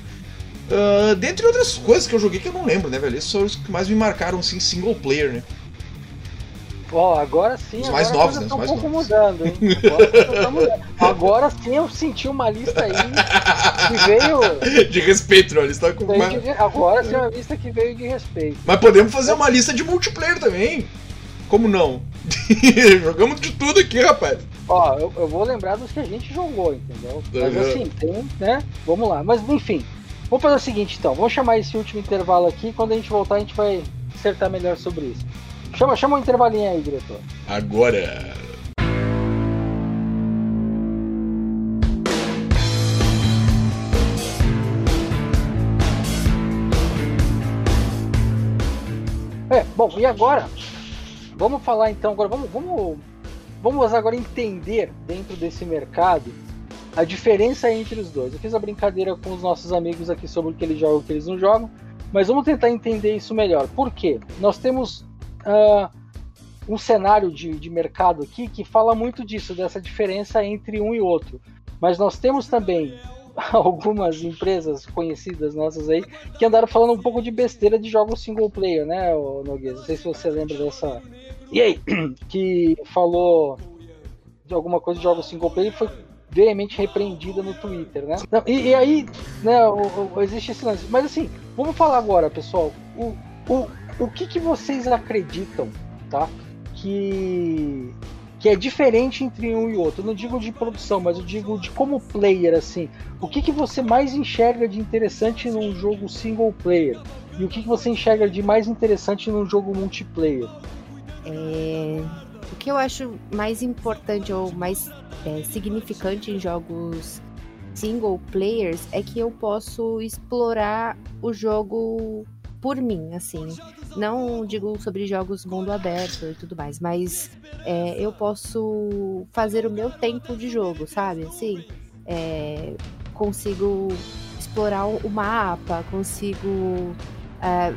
Uh, dentre outras coisas que eu joguei que eu não lembro, né, velho? Esses são os que mais me marcaram, assim, single player, né? Ó, agora sim. Os mais novos, né? Os mais um pouco novos. mudando, hein? Agora, tá mudando. agora sim eu senti uma lista aí que veio. De respeito, né? Lista com uma... de... Agora sim é uma lista que veio de respeito. Mas podemos fazer uma lista de multiplayer também. Como não? Jogamos de tudo aqui, rapaz. Ó, eu, eu, vou lembrar dos que a gente jogou, entendeu? Mas assim, tem, né? Vamos lá. Mas enfim, vamos fazer o seguinte então. Vamos chamar esse último intervalo aqui. Quando a gente voltar, a gente vai acertar melhor sobre isso. Chama, chama um intervalinho aí, diretor. Agora. É, bom, e agora? Vamos falar então, agora vamos, vamos, vamos agora entender dentro desse mercado a diferença entre os dois. Eu fiz a brincadeira com os nossos amigos aqui sobre o que eles jogam e o que eles não jogam, mas vamos tentar entender isso melhor. Por quê? Nós temos uh, um cenário de, de mercado aqui que fala muito disso, dessa diferença entre um e outro. Mas nós temos também algumas empresas conhecidas nossas aí que andaram falando um pouco de besteira de jogos single player, né, Noguês? Não sei se você lembra dessa. E aí, que falou de alguma coisa de jogos single player e foi veemente repreendida no Twitter, né? Não, e, e, aí, né, o, o, existe esse lance. Mas assim, vamos falar agora, pessoal. O, o, o que, que vocês acreditam, tá? Que, que é diferente entre um e outro. Eu não digo de produção, mas eu digo de como player, assim. O que, que você mais enxerga de interessante num jogo single player? E o que, que você enxerga de mais interessante num jogo multiplayer? É... O que eu acho mais importante ou mais é, significante em jogos single players é que eu posso explorar o jogo por mim, assim. Não digo sobre jogos mundo aberto e tudo mais, mas é, eu posso fazer o meu tempo de jogo, sabe? Assim, é, consigo explorar o mapa, consigo é,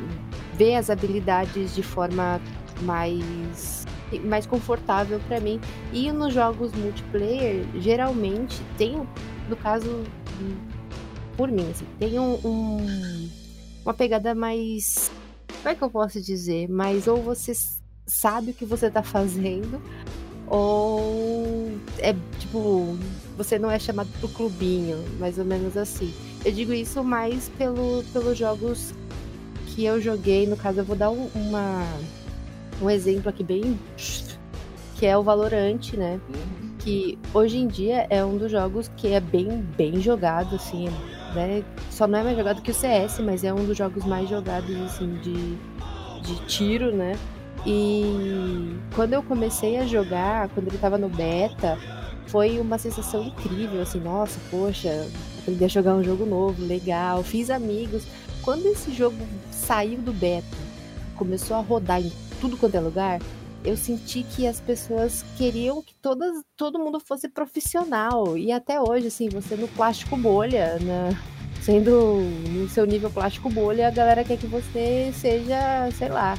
ver as habilidades de forma mais mais confortável para mim. E nos jogos multiplayer, geralmente tem, no caso, por mim, assim, tem um, um uma pegada mais. Como é que eu posso dizer? Mas ou você sabe o que você tá fazendo, ou é tipo, você não é chamado pro clubinho, mais ou menos assim. Eu digo isso mais pelo, pelos jogos que eu joguei, no caso eu vou dar um, uma, um exemplo aqui bem que é o Valorante, né? Que hoje em dia é um dos jogos que é bem bem jogado assim, né? Só não é mais jogado que o CS, mas é um dos jogos mais jogados, assim, de, de tiro, né? E quando eu comecei a jogar, quando ele tava no beta, foi uma sensação incrível, assim, nossa, poxa, aprendi a jogar um jogo novo, legal, fiz amigos. Quando esse jogo saiu do beta, começou a rodar em tudo quanto é lugar, eu senti que as pessoas queriam que todas, todo mundo fosse profissional. E até hoje, assim, você no plástico bolha, né? sendo no seu nível plástico bolha, a galera quer que você seja, sei lá,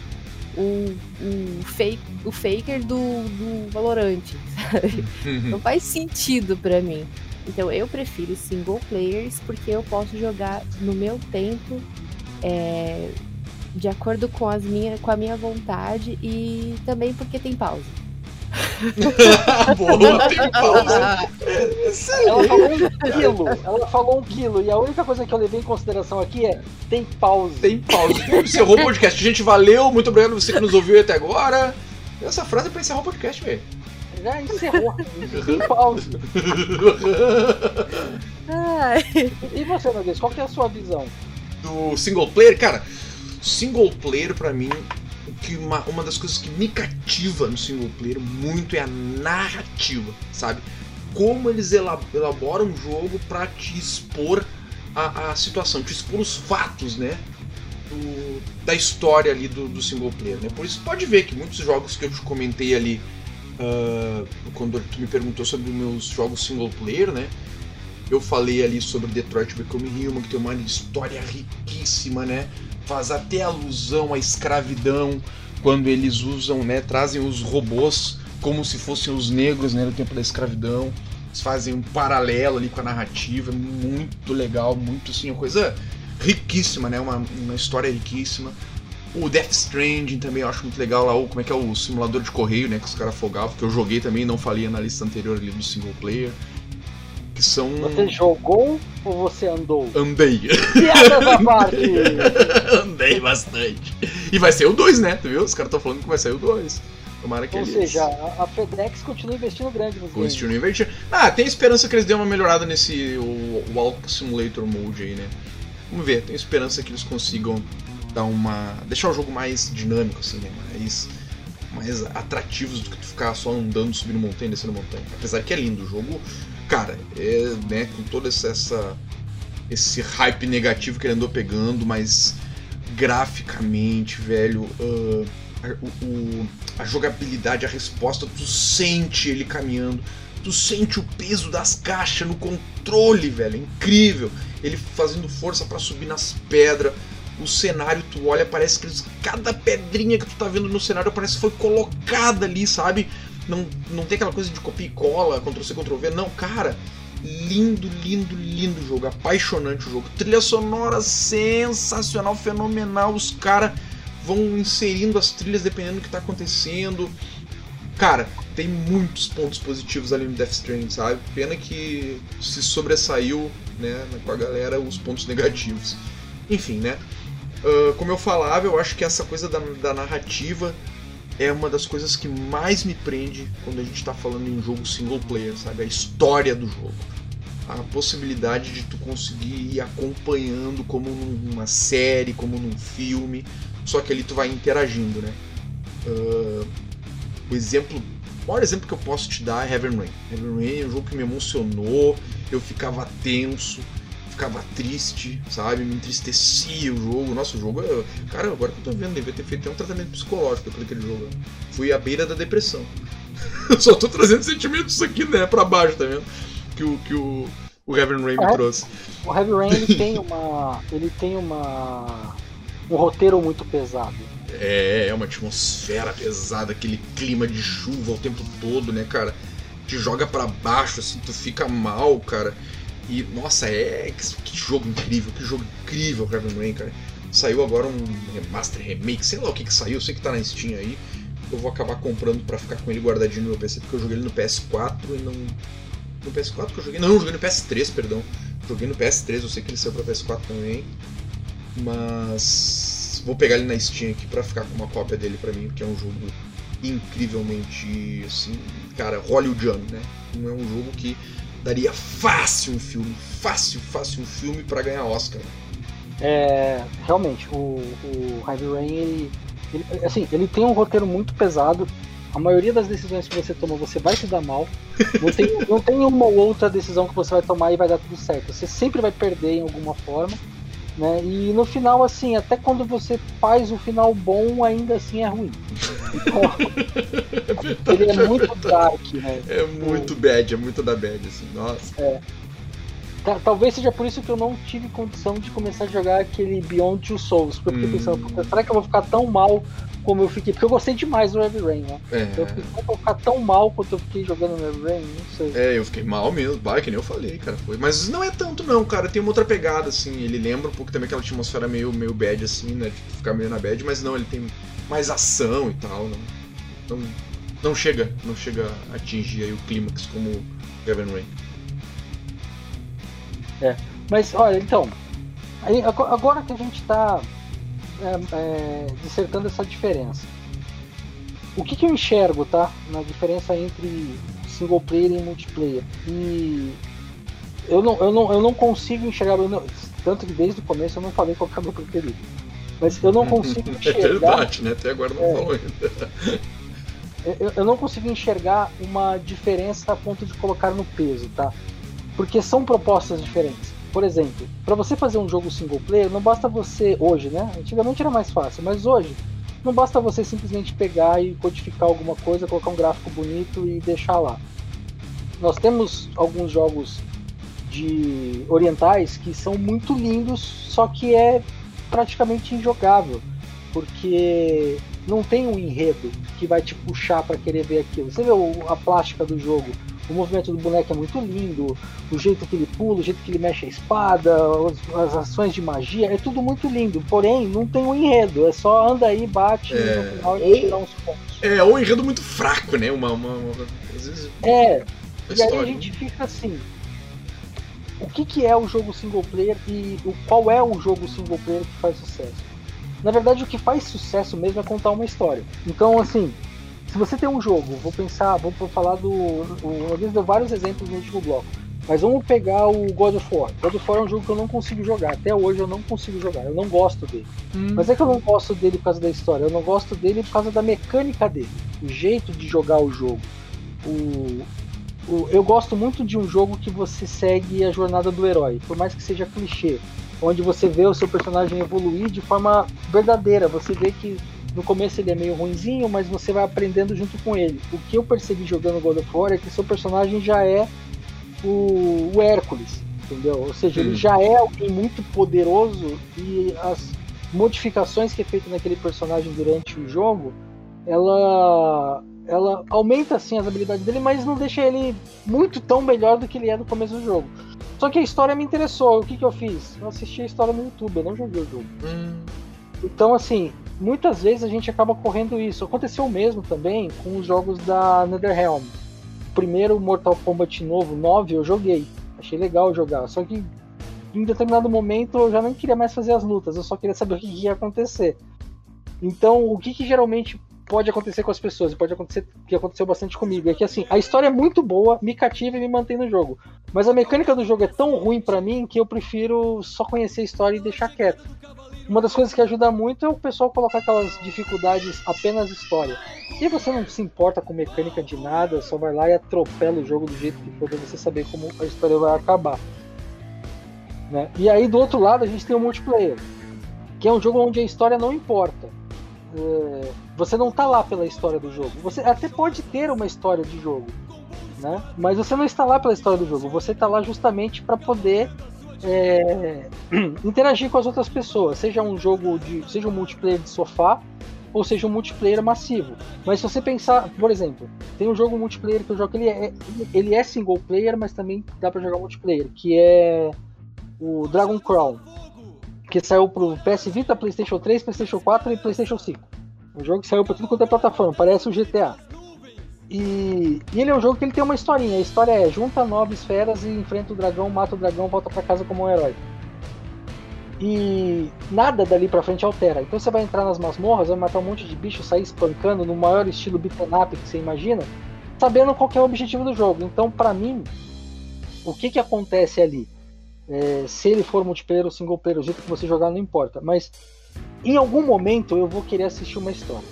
o, o, fake, o faker do, do Valorante. Uhum. Não faz sentido para mim. Então eu prefiro single players porque eu posso jogar no meu tempo. É, de acordo com, as minha, com a minha vontade e também porque tem pausa. Boa, tem pausa. Ela falou um quilo. Ela falou um quilo. E a única coisa que eu levei em consideração aqui é tem pausa. Tem pausa. Encerrou o podcast. Gente, valeu. Muito obrigado a você que nos ouviu até agora. Essa frase é pra encerrar o podcast, velho. já encerrou. Pause. e você, Noguês, qual que é a sua visão? Do single player, cara, single player para mim que uma, uma das coisas que me cativa no single player muito é a narrativa, sabe? Como eles elaboram o jogo para te expor a, a, situação, te expor os fatos, né? Do, da história ali do, do, single player, né? Por isso pode ver que muitos jogos que eu te comentei ali uh, quando tu me perguntou sobre meus jogos single player, né? Eu falei ali sobre Detroit Become Human, que tem uma história riquíssima, né? Faz até alusão à escravidão quando eles usam, né, trazem os robôs como se fossem os negros né, no tempo da escravidão. Eles fazem um paralelo ali com a narrativa, muito legal, muito assim, uma coisa riquíssima, né? Uma, uma história riquíssima. O Death Stranding também eu acho muito legal lá, o, como é que é o simulador de correio, né? Que os caras afogavam, que eu joguei também, não falei na lista anterior ali do single player que são. Você jogou ou você andou? Andei. Parte! Andei bastante. E vai ser o 2, né? Tu viu? Os caras estão falando que vai sair o 2. Tomara que Ou eles... seja, a FedEx continua investindo grande nos Continua investindo. Ah, tem esperança que eles dêem uma melhorada nesse o, Walk Simulator Mode aí, né? Vamos ver, tem esperança que eles consigam dar uma. deixar o jogo mais dinâmico, assim, né? Mais, mais atrativos do que tu ficar só andando, subindo montanha, descendo montanha. Apesar que é lindo o jogo cara, é, né, com todo essa, esse hype negativo que ele andou pegando, mas graficamente, velho, uh, a, o, a jogabilidade, a resposta, tu sente ele caminhando, tu sente o peso das caixas no controle, velho, é incrível. Ele fazendo força para subir nas pedras, o cenário, tu olha, parece que cada pedrinha que tu tá vendo no cenário parece que foi colocada ali, sabe? Não, não tem aquela coisa de copia e cola, Ctrl-C, Ctrl-V. Não, cara, lindo, lindo, lindo jogo. Apaixonante o jogo. Trilha sonora sensacional, fenomenal. Os caras vão inserindo as trilhas dependendo do que está acontecendo. Cara, tem muitos pontos positivos ali no Death Stranding, sabe? Pena que se sobressaiu, né, com a galera, os pontos negativos. Enfim, né? Uh, como eu falava, eu acho que essa coisa da, da narrativa é uma das coisas que mais me prende quando a gente está falando em jogo single player, sabe? A história do jogo. A possibilidade de tu conseguir ir acompanhando como numa série, como num filme, só que ali tu vai interagindo, né? Uh, o exemplo, o maior exemplo que eu posso te dar é Heaven Rain. Heaven Rain é um jogo que me emocionou, eu ficava tenso, ficava triste, sabe? Me entristecia o jogo. Nossa, o jogo é. Cara, agora que eu tô vendo, devia ter feito um tratamento psicológico por aquele jogo. Fui à beira da depressão. Só tô trazendo sentimentos aqui, né, pra baixo, tá vendo? Que o, que o, o Heaven Rain me trouxe. O Heavy Rain ele tem uma. ele tem uma. um roteiro muito pesado. É, é uma atmosfera pesada, aquele clima de chuva o tempo todo, né, cara? Te joga para baixo, assim, tu fica mal, cara. E, nossa, é. Que, jogo incrível, que jogo incrível, Heaven Rain, cara. Saiu agora um remaster, remake, sei lá o que que saiu, sei que tá na Steam aí. Eu vou acabar comprando para ficar com ele guardadinho no meu PC, porque eu joguei ele no PS4 e não. No PS4 que eu joguei? Não, eu joguei no PS3, perdão. Joguei no PS3, eu sei que ele saiu pra PS4 também. Mas. Vou pegar ele na Steam aqui pra ficar com uma cópia dele pra mim, porque é um jogo incrivelmente, assim, cara, hollywoodiano, né? Não é um jogo que daria fácil um filme, fácil, fácil um filme para ganhar Oscar. É, realmente, o, o Heavy Rain, ele, ele, assim, ele tem um roteiro muito pesado. A maioria das decisões que você toma, você vai se dar mal. Não tem, não tem uma ou outra decisão que você vai tomar e vai dar tudo certo. Você sempre vai perder em alguma forma. Né? E no final, assim, até quando você faz o final bom, ainda assim é ruim. Então, ele é muito dark, né? É muito bad, é muito da bad, assim, nossa. É. Talvez seja por isso que eu não tive condição de começar a jogar aquele Beyond Two Souls, porque eu fiquei hum. pensando, será que eu vou ficar tão mal como eu fiquei. Porque eu gostei demais do Heavy Rain, né? É. Eu fiquei, vou ficar tão mal quanto eu fiquei jogando no Heavy Rain, não sei. É, eu fiquei mal mesmo, vai, que nem eu falei, cara. Foi. Mas não é tanto não, cara. Tem uma outra pegada, assim. Ele lembra um pouco também aquela atmosfera meio, meio bad, assim, né? De ficar meio na bad, mas não, ele tem mais ação e tal. Não, não, não chega, não chega a atingir aí o clímax como Heaven Rain. É. Mas olha, então. Aí, agora que a gente tá é, é, dissertando essa diferença. o que, que eu enxergo, tá? Na diferença entre single player e multiplayer. E eu não, eu não, eu não consigo enxergar. Não, tanto que desde o começo eu não falei qual é o meu preferido. Mas eu não consigo enxergar. É verdade, né? Até agora não é, falou ainda. Eu, eu não consigo enxergar uma diferença a ponto de colocar no peso, tá? Porque são propostas diferentes. Por exemplo, para você fazer um jogo single player, não basta você hoje, né? Antigamente era mais fácil, mas hoje não basta você simplesmente pegar e codificar alguma coisa, colocar um gráfico bonito e deixar lá. Nós temos alguns jogos de orientais que são muito lindos, só que é praticamente injogável, porque não tem um enredo que vai te puxar para querer ver aquilo. Você vê a plástica do jogo, o movimento do boneco é muito lindo, o jeito que ele pula, o jeito que ele mexe a espada, as, ações de magia, é tudo muito lindo. Porém, não tem um enredo, é só anda aí, bate é... no final e tirar uns pontos. É, ou um enredo muito fraco, né? Uma, uma, uma... Às vezes... É, e aí a gente fica assim. O que, que é o jogo single player e o, qual é o jogo single player que faz sucesso? Na verdade, o que faz sucesso mesmo é contar uma história. Então, assim, se você tem um jogo, vou pensar, vou falar do. O Luiz deu vários exemplos no último bloco. Mas vamos pegar o God of War. God of War é um jogo que eu não consigo jogar. Até hoje eu não consigo jogar. Eu não gosto dele. Hum. Mas é que eu não gosto dele por causa da história. Eu não gosto dele por causa da mecânica dele. O jeito de jogar o jogo. O, o, eu gosto muito de um jogo que você segue a jornada do herói. Por mais que seja clichê. Onde você vê o seu personagem evoluir de forma verdadeira. Você vê que no começo ele é meio ruinzinho, mas você vai aprendendo junto com ele. O que eu percebi jogando God of War é que seu personagem já é o, o Hércules, entendeu? Ou seja, ele já é alguém muito poderoso e as modificações que é feito naquele personagem durante o jogo, ela ela aumenta assim as habilidades dele, mas não deixa ele muito tão melhor do que ele é no começo do jogo. Só que a história me interessou. O que, que eu fiz? Eu assisti a história no YouTube, eu não joguei o jogo. Hum. Então, assim, muitas vezes a gente acaba correndo isso. Aconteceu o mesmo também com os jogos da NetherRealm. O primeiro Mortal Kombat novo, 9, eu joguei. Achei legal jogar. Só que em determinado momento eu já não queria mais fazer as lutas, eu só queria saber o que ia acontecer. Então, o que, que geralmente pode acontecer com as pessoas, pode acontecer que aconteceu bastante comigo, é que assim, a história é muito boa, me cativa e me mantém no jogo. Mas a mecânica do jogo é tão ruim para mim que eu prefiro só conhecer a história e deixar quieto. Uma das coisas que ajuda muito é o pessoal colocar aquelas dificuldades apenas história. E você não se importa com mecânica de nada, só vai lá e atropela o jogo do jeito que for pra você saber como a história vai acabar. Né? E aí do outro lado a gente tem o multiplayer, que é um jogo onde a história não importa. É, você não tá lá pela história do jogo. Você até pode ter uma história de jogo, né? Mas você não está lá pela história do jogo. Você está lá justamente para poder é, interagir com as outras pessoas, seja um jogo de, seja um multiplayer de sofá ou seja um multiplayer massivo. Mas se você pensar, por exemplo, tem um jogo multiplayer que eu jogo, ele é, ele é single player, mas também dá para jogar multiplayer, que é o Dragon Crown, que saiu pro PS Vita, PlayStation 3, PlayStation 4 e PlayStation 5. Um jogo que saiu para tudo quanto é plataforma, parece o GTA. E, e, ele é um jogo que ele tem uma historinha. A história é: junta nove esferas e enfrenta o dragão, mata o dragão, volta para casa como um herói. E nada dali pra frente altera. Então você vai entrar nas masmorras, vai matar um monte de bicho, sair espancando no maior estilo beat'em up que você imagina, sabendo qual é o objetivo do jogo. Então, para mim, o que que acontece ali? É, se ele for multiplayer ou single player, o jeito que você jogar não importa. Mas em algum momento eu vou querer assistir uma história.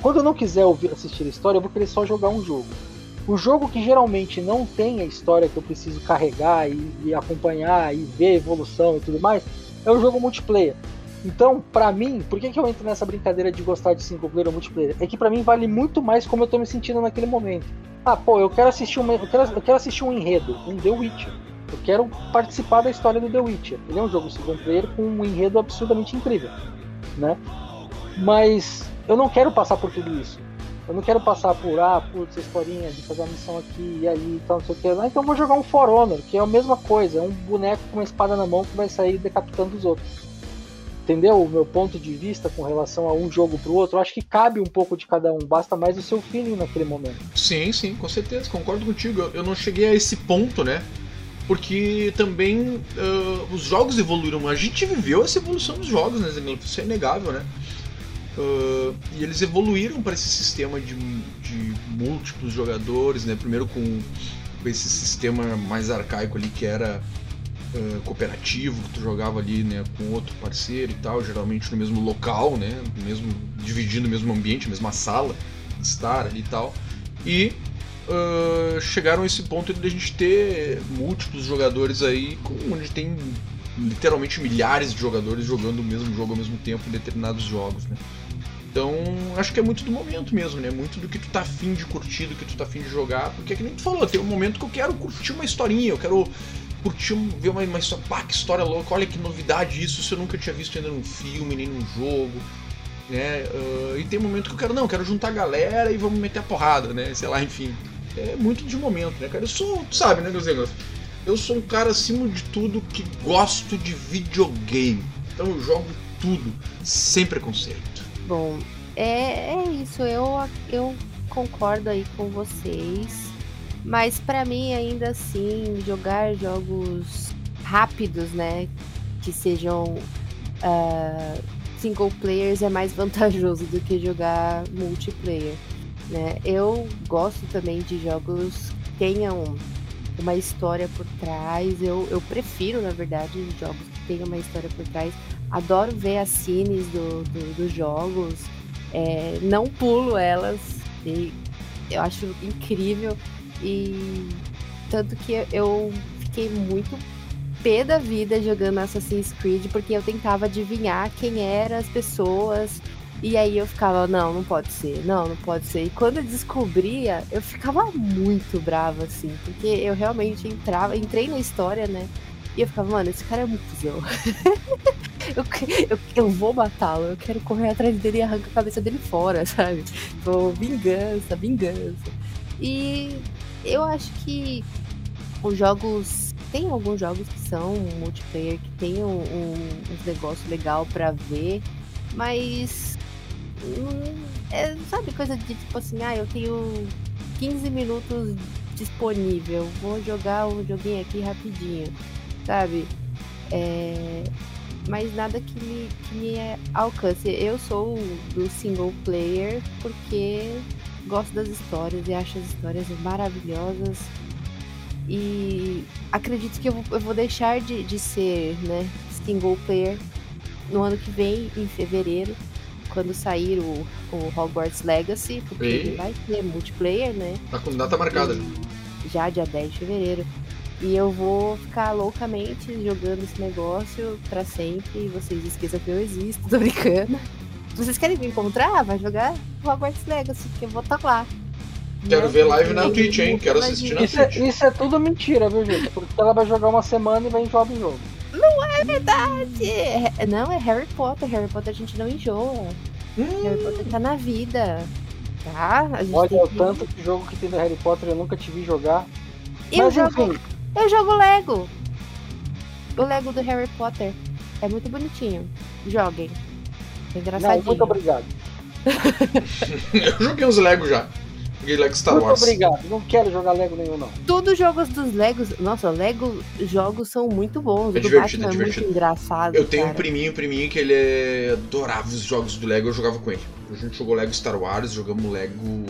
Quando eu não quiser ouvir, assistir a história, eu vou querer só jogar um jogo. O jogo que geralmente não tem a história que eu preciso carregar e, e acompanhar e ver a evolução e tudo mais, é o jogo multiplayer. Então, para mim, por que, que eu entro nessa brincadeira de gostar de single player ou multiplayer? É que para mim vale muito mais como eu tô me sentindo naquele momento. Ah, pô, eu quero assistir uma, eu quero, eu quero assistir um enredo, um The Witcher. Eu quero participar da história do The Witcher. Ele é um jogo single player com um enredo absurdamente incrível, né? Mas eu não quero passar por tudo isso. Eu não quero passar por, ah, putz, historinha de fazer uma missão aqui e ali e tal, não sei o que. Ah, então eu vou jogar um For Honor, que é a mesma coisa, é um boneco com uma espada na mão que vai sair decapitando os outros. Entendeu o meu ponto de vista com relação a um jogo pro outro? Eu acho que cabe um pouco de cada um, basta mais o seu feeling naquele momento. Sim, sim, com certeza, concordo contigo. Eu não cheguei a esse ponto, né? Porque também uh, os jogos evoluíram. A gente viveu essa evolução dos jogos, né? Isso é inegável, né? Uh, e eles evoluíram para esse sistema de, de múltiplos jogadores, né? Primeiro com, com esse sistema mais arcaico ali que era uh, cooperativo, que tu jogava ali né, com outro parceiro e tal, geralmente no mesmo local, né? Mesmo, dividindo o mesmo ambiente, a mesma sala estar ali e tal. E uh, chegaram a esse ponto de a gente ter múltiplos jogadores aí, onde tem literalmente milhares de jogadores jogando o mesmo jogo ao mesmo tempo em determinados jogos, né? Então, acho que é muito do momento mesmo, né? Muito do que tu tá afim de curtir, do que tu tá afim de jogar. Porque é que nem tu falou, tem um momento que eu quero curtir uma historinha, eu quero curtir, ver uma, uma história, pá, que história louca, olha que novidade isso, isso eu nunca tinha visto ainda num filme, nem num jogo. Né? Uh, e tem um momento que eu quero, não, eu quero juntar a galera e vamos meter a porrada, né? Sei lá, enfim. É muito de momento, né, cara? Eu sou, tu sabe, né, meus negócios? Eu sou um cara, acima de tudo, que gosto de videogame. Então eu jogo tudo, sem preconceito. Bom, é, é isso. Eu, eu concordo aí com vocês. Mas para mim, ainda assim, jogar jogos rápidos, né? Que sejam uh, single players é mais vantajoso do que jogar multiplayer. Né? Eu gosto também de jogos que tenham uma história por trás. Eu, eu prefiro, na verdade, jogos que tenham uma história por trás. Adoro ver as cines do, do dos jogos. É, não pulo elas. Eu acho incrível. E tanto que eu fiquei muito pé da vida jogando Assassin's Creed, porque eu tentava adivinhar quem eram as pessoas, e aí eu ficava, não, não pode ser, não, não pode ser. E quando eu descobria, eu ficava muito brava, assim, porque eu realmente entrava, entrei na história, né? E eu ficava, mano, esse cara é muito zão. eu, eu, eu vou matá-lo, eu quero correr atrás dele e arrancar a cabeça dele fora, sabe? Tipo, vingança, vingança. E eu acho que os jogos. Tem alguns jogos que são multiplayer, que tem um, um, um negócio legal para ver, mas é, sabe, coisa de tipo assim, ah, eu tenho 15 minutos disponível, vou jogar um joguinho aqui rapidinho, sabe? É, mas nada que me, que me alcance. Eu sou do single player porque gosto das histórias e acho as histórias maravilhosas. E acredito que eu vou, eu vou deixar de, de ser né, single player no ano que vem, em fevereiro quando sair o, o Hogwarts Legacy, porque e... ele vai ter multiplayer, né? Tá com data marcada. já, dia 10 de fevereiro. E eu vou ficar loucamente jogando esse negócio para sempre. E vocês esqueçam que eu existo, tô brincando. Se vocês querem me encontrar, vai jogar Hogwarts Legacy, que eu vou estar tá lá. Quero ver live na Twitch, hein? Quero assistir na isso Twitch. É, isso é tudo mentira, viu, gente? Porque ela vai jogar uma semana e vai enjoar do jogo. Não é verdade! É, não, é Harry Potter. Harry Potter a gente não enjoa. Hum. Harry Potter tá na vida. Tá? Olha, o que... tanto de jogo que tem do Harry Potter eu nunca te vi jogar. Eu Mas jogo, enfim. Eu jogo Lego. O Lego do Harry Potter. É muito bonitinho. Joguem. É engraçadinho. Não, muito obrigado. eu joguei os Lego já. Joguei Lego Star Wars. Muito obrigado, não quero jogar Lego nenhum, não. Todos os jogos dos Legos. Nossa, Lego jogos são muito bons. É divertido, é, é divertido. muito engraçado. Eu tenho cara. um priminho, priminho que ele é... adorava os jogos do Lego, eu jogava com ele. A gente jogou Lego Star Wars, jogamos Lego.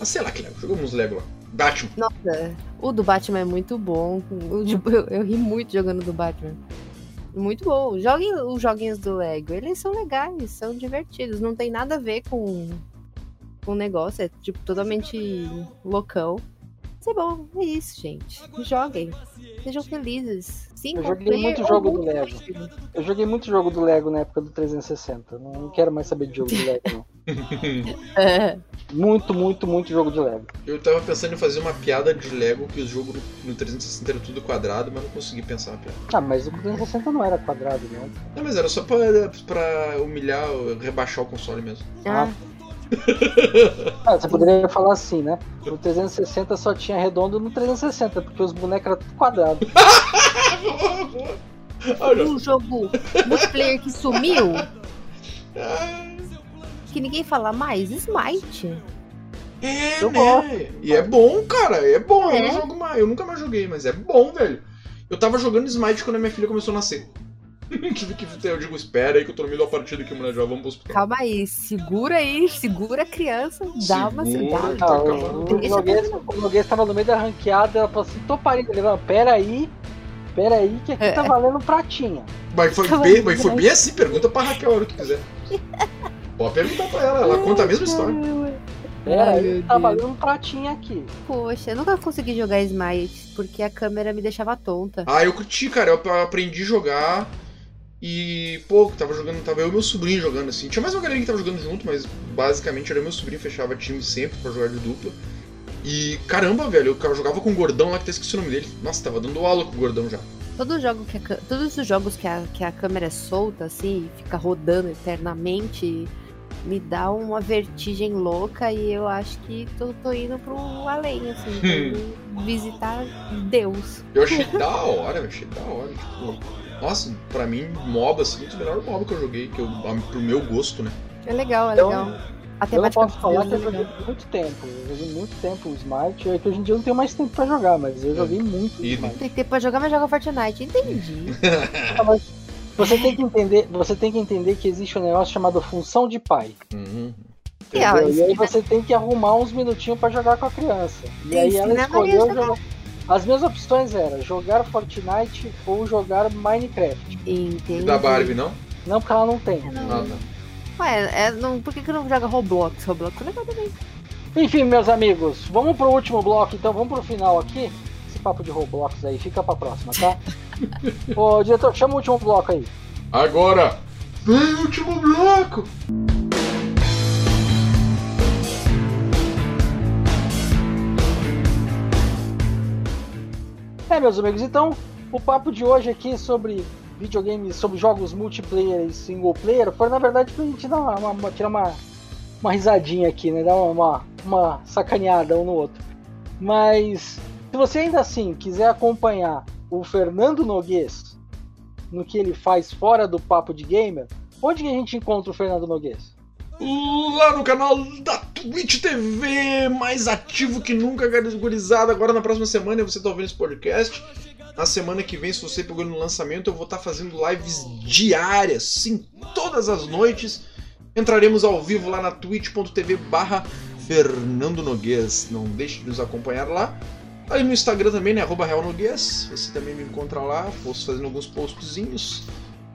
Ah, sei lá que Lego, jogamos Lego lá. Batman. Nossa, o do Batman é muito bom. Eu, eu ri muito jogando do Batman. Muito bom. Joguem os joguinhos do Lego. Eles são legais, são divertidos. Não tem nada a ver com um negócio, é tipo totalmente loucão. Mas é bom, é isso, gente. Joguem. Sejam felizes. Sim, eu joguei muito jogo do Lego. Eu joguei muito jogo do Lego na época do 360. Não quero mais saber de jogo do Lego, não. é. Muito, muito, muito jogo de Lego. Eu tava pensando em fazer uma piada de Lego que o jogo no 360 era tudo quadrado, mas não consegui pensar uma piada. Ah, mas o 360 não era quadrado, não. Não, mas era só pra, pra humilhar, rebaixar o console mesmo. Ah. Ah, você poderia falar assim, né? No 360 só tinha redondo no 360, porque os bonecos eram tudo quadrados. um jogo multiplayer que sumiu. Que ninguém fala mais, Smite. É, eu né? Gosto. E é bom, cara. É bom. É. Eu não jogo mais. Eu nunca mais joguei, mas é bom, velho. Eu tava jogando Smite quando a minha filha começou a nascer. Tive que eu digo, espera aí que eu tô no meio da partida aqui, mulher, já vamos pro hospital. Calma aí, segura aí, segura a criança, dá uma Segura, segurada. tá o Noguês, tava no meio da ranqueada, ela falou assim, tô parindo, ele falou, pera aí, pera aí que aqui tá É. valendo pratinha. Mas foi, Calma bem, mas foi bem assim, pergunta pra Raquel a hora que quiser. Pode perguntar pra ela, ela conta a mesma história. Pera aí, tá valendo pratinha aqui. Poxa, eu nunca consegui jogar Smite, porque a câmera me deixava tonta. Ah, eu curti, cara, eu aprendi a jogar e, pô, tava jogando, tava eu e meu sobrinho jogando assim. Tinha mais uma galera que tava jogando junto, mas basicamente era meu sobrinho, fechava time sempre pra jogar de dupla. E caramba, velho, eu jogava com o gordão lá que até esqueci o nome dele. Nossa, tava dando aula com o gordão já. Todo jogo que a todos os jogos que a, que a câmera é solta, assim, fica rodando eternamente, me dá uma vertigem louca e eu acho que tô, tô indo pro além, assim, visitar Deus. Eu achei da hora, eu achei da hora. Tipo, nossa, pra mim, MOBA, assim, o melhor MOBA que eu joguei, que eu, pro meu gosto, né? É legal, é Então, legal. A Eu não posso do falar que eu é joguei legal. muito tempo. Eu joguei muito tempo o Smite. É que hoje em dia eu não tenho mais tempo pra jogar, mas eu joguei muito E- Smite. Tem que ter pra jogar, mas joga Fortnite. Entendi. Ah, mas Você tem que entender, você tem que entender que existe um negócio chamado função de pai. Uhum. E? E aí você tem que arrumar uns minutinhos pra jogar com a criança. E aí ela escolheu jogar. As minhas opções eram jogar Fortnite ou jogar Minecraft. Entendi. E da Barbie, não? Não porque ela não tem. Não. Ah, tá. Ué, é, não, por que, que não joga Roblox? Roblox é legal também. Enfim, meus amigos, vamos pro último bloco, então vamos pro final aqui. Esse papo de Roblox aí fica pra próxima, tá? Ô, diretor, chama o último bloco aí. Agora, vem o último bloco! É, meus amigos, então o papo de hoje aqui sobre videogames, sobre jogos multiplayer e single player, foi na verdade pra gente dar uma, uma- tirar uma, uma risadinha aqui, né? Dar uma, uma sacaneada um no outro. Mas se você ainda assim quiser acompanhar o Fernando Noguês no que ele faz fora do papo de gamer, onde que a gente encontra o Fernando Noguês? Lá no canal da Twitch TV, mais ativo que nunca, gurizada. Agora na próxima semana você tá ouvindo esse podcast. Na semana que vem, se você pegou no lançamento, eu vou estar fazendo lives diárias, sim, todas as noites. Entraremos ao vivo lá na twitch.tv barra Fernando Noguês. Não deixe de nos acompanhar lá. Aí no Instagram também, né? Arroba Real Noguês. Você também me encontra lá. Posso fazendo alguns postzinhos.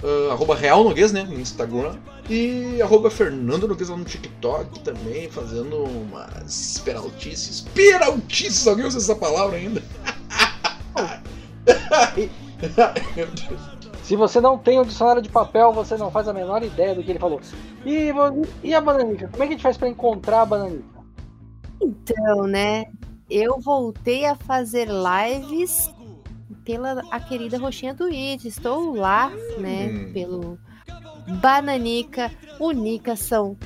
Ah, arroba Real Noguês, né? No Instagram. E arroba Fernando Noguês lá no TikTok também, fazendo umas peraltices. Peraltices! Alguém usa essa palavra ainda? Se você não tem o dicionário de papel, você não faz a menor ideia do que ele falou. E, e a bananica? Como é que a gente faz pra encontrar a bananica? Então, né? Eu voltei a fazer lives pela a querida roxinha Twitch. Estou lá, né? Hum. Pelo Bananica. Unica são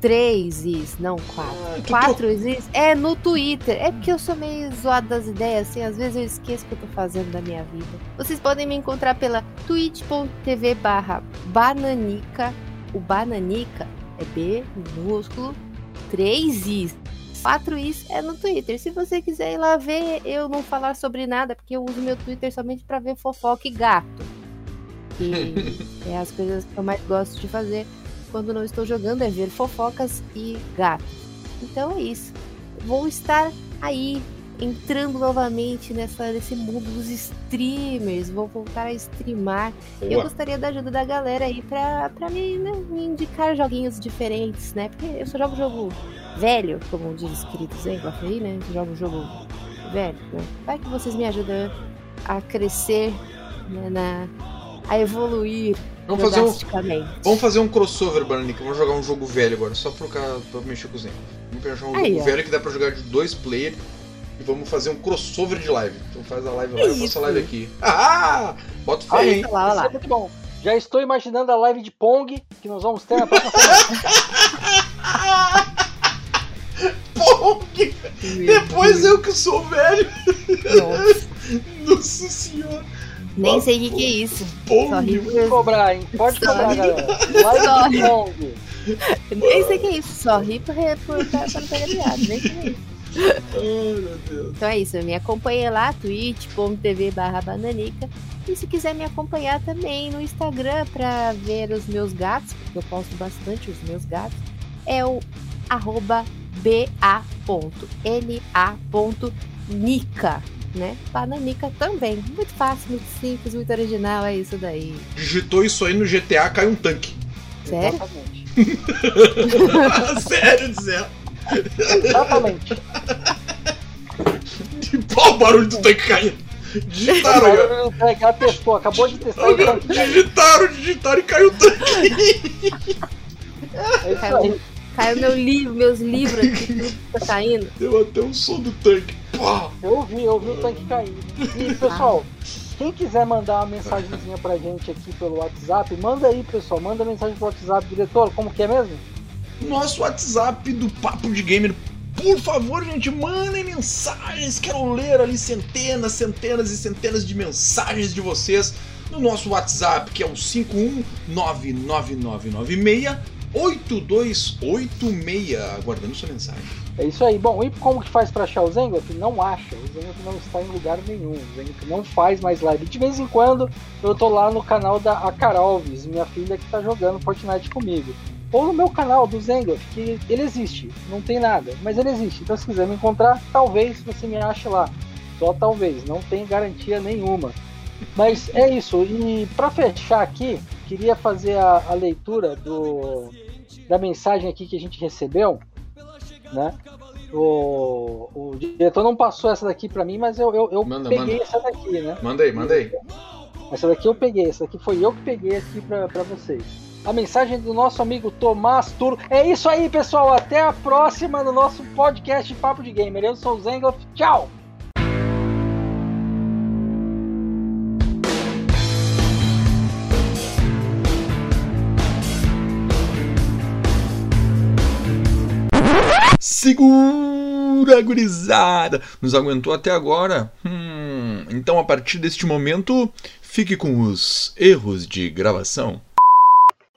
três is, não quatro. Ah, Quatro is é no Twitter. É porque eu sou meio zoada das ideias, assim. Às vezes eu esqueço o que eu tô fazendo da minha vida. Vocês podem me encontrar pela twitch.tv barra bananica. O bananica é B minúsculo, três is. Quatro is é no Twitter. Se você quiser ir lá ver eu não falar sobre nada, porque eu uso meu Twitter somente pra ver fofoca e gato. Que é as coisas que eu mais gosto de fazer quando não estou jogando, é ver fofocas e gatos. Então é isso. Vou estar aí entrando novamente nessa, nesse mundo dos streamers. Vou voltar a streamar. Eu Boa. gostaria da ajuda da galera aí pra, pra me, né, me indicar joguinhos diferentes, né? Porque eu só jogo jogo velho, como diz os queridos aí, aí, né? Eu jogo jogo velho, né? Vai que vocês me ajudam a crescer, né, na, a evoluir Vamos fazer um, drasticamente. vamos fazer um crossover, Bananica. Vamos jogar um jogo velho agora, só pra, pra mexer com os negros. Vamos pegar um Aí, jogo ó. velho que dá pra jogar de dois players e vamos fazer um crossover de live. Então faz a live lá, eu faço a live aqui. Ah! Bota fé, hein? Olha lá, olha Isso é lá. muito bom. Já estou imaginando a live de Pong que nós vamos ter na próxima semana. Pong! Depois eu que sou velho. Nossa, Nossa senhora. nem sei o que, é isso. Pong! Pode cobrar, hein? Pode cobrar, galera. Live de Pong. Nem sei o que é isso. Só ri pra, pra não pegar piada. Nem sei o que é isso. Ai, meu Deus. Então é isso. Me acompanhe lá, twitch.tv barra bananica. E se quiser me acompanhar também no Instagram para ver os meus gatos, porque eu posto bastante os meus gatos, é o arroba ba.na.nica, né? Bananica também. Muito fácil, muito simples, muito original, é isso daí. Digitou isso aí no GTA, cai um tanque. Sério? Sério, dizer. Exatamente. Olha o barulho do tanque caindo. Digitaram pegar, testou, acabou de testar. Digitaram, digitaram e caiu o tanque. É isso aí. Caiu meu livro, meus livros aqui, tudo tá caindo. Deu até um som do tanque. Pá. Eu ouvi, eu ouvi o tanque cair. E pessoal, quem quiser mandar uma mensagenzinha pra gente aqui pelo WhatsApp, manda aí, pessoal. Manda mensagem pro WhatsApp, diretor, como que é mesmo? Nosso WhatsApp do Papo de Gamer. Por favor, gente, mandem mensagens. Quero ler ali centenas, centenas e centenas de mensagens de vocês no nosso WhatsApp, que é o 51999668286. Aguardando sua mensagem. É isso aí. Bom, e como que faz pra achar o Zengoff? Não acha. O Zengoff não está em lugar nenhum. O Zengoff não faz mais live. De vez em quando eu tô lá no canal da Acaralves, minha filha que tá jogando Fortnite comigo. Ou no meu canal do Zengoff, que ele existe. Não tem nada, mas ele existe. Então se quiser me encontrar, talvez você me ache lá. Só talvez, não tem garantia nenhuma. Mas é isso. E para fechar aqui, queria fazer a, a leitura do, da mensagem aqui que a gente recebeu, né? O, o diretor não passou essa daqui para mim, mas eu, eu, eu Manda, peguei manda. essa daqui, né? Manda aí. Essa daqui eu peguei, essa daqui foi eu que peguei aqui pra vocês. A mensagem do nosso amigo Tomás Turo. É isso aí, pessoal. Até a próxima no nosso podcast Papo de Gamer. Eu sou o Zengoff. Tchau! Segura, gurizada! Nos aguentou até agora? Hum, então a partir deste momento, fique com os erros de gravação.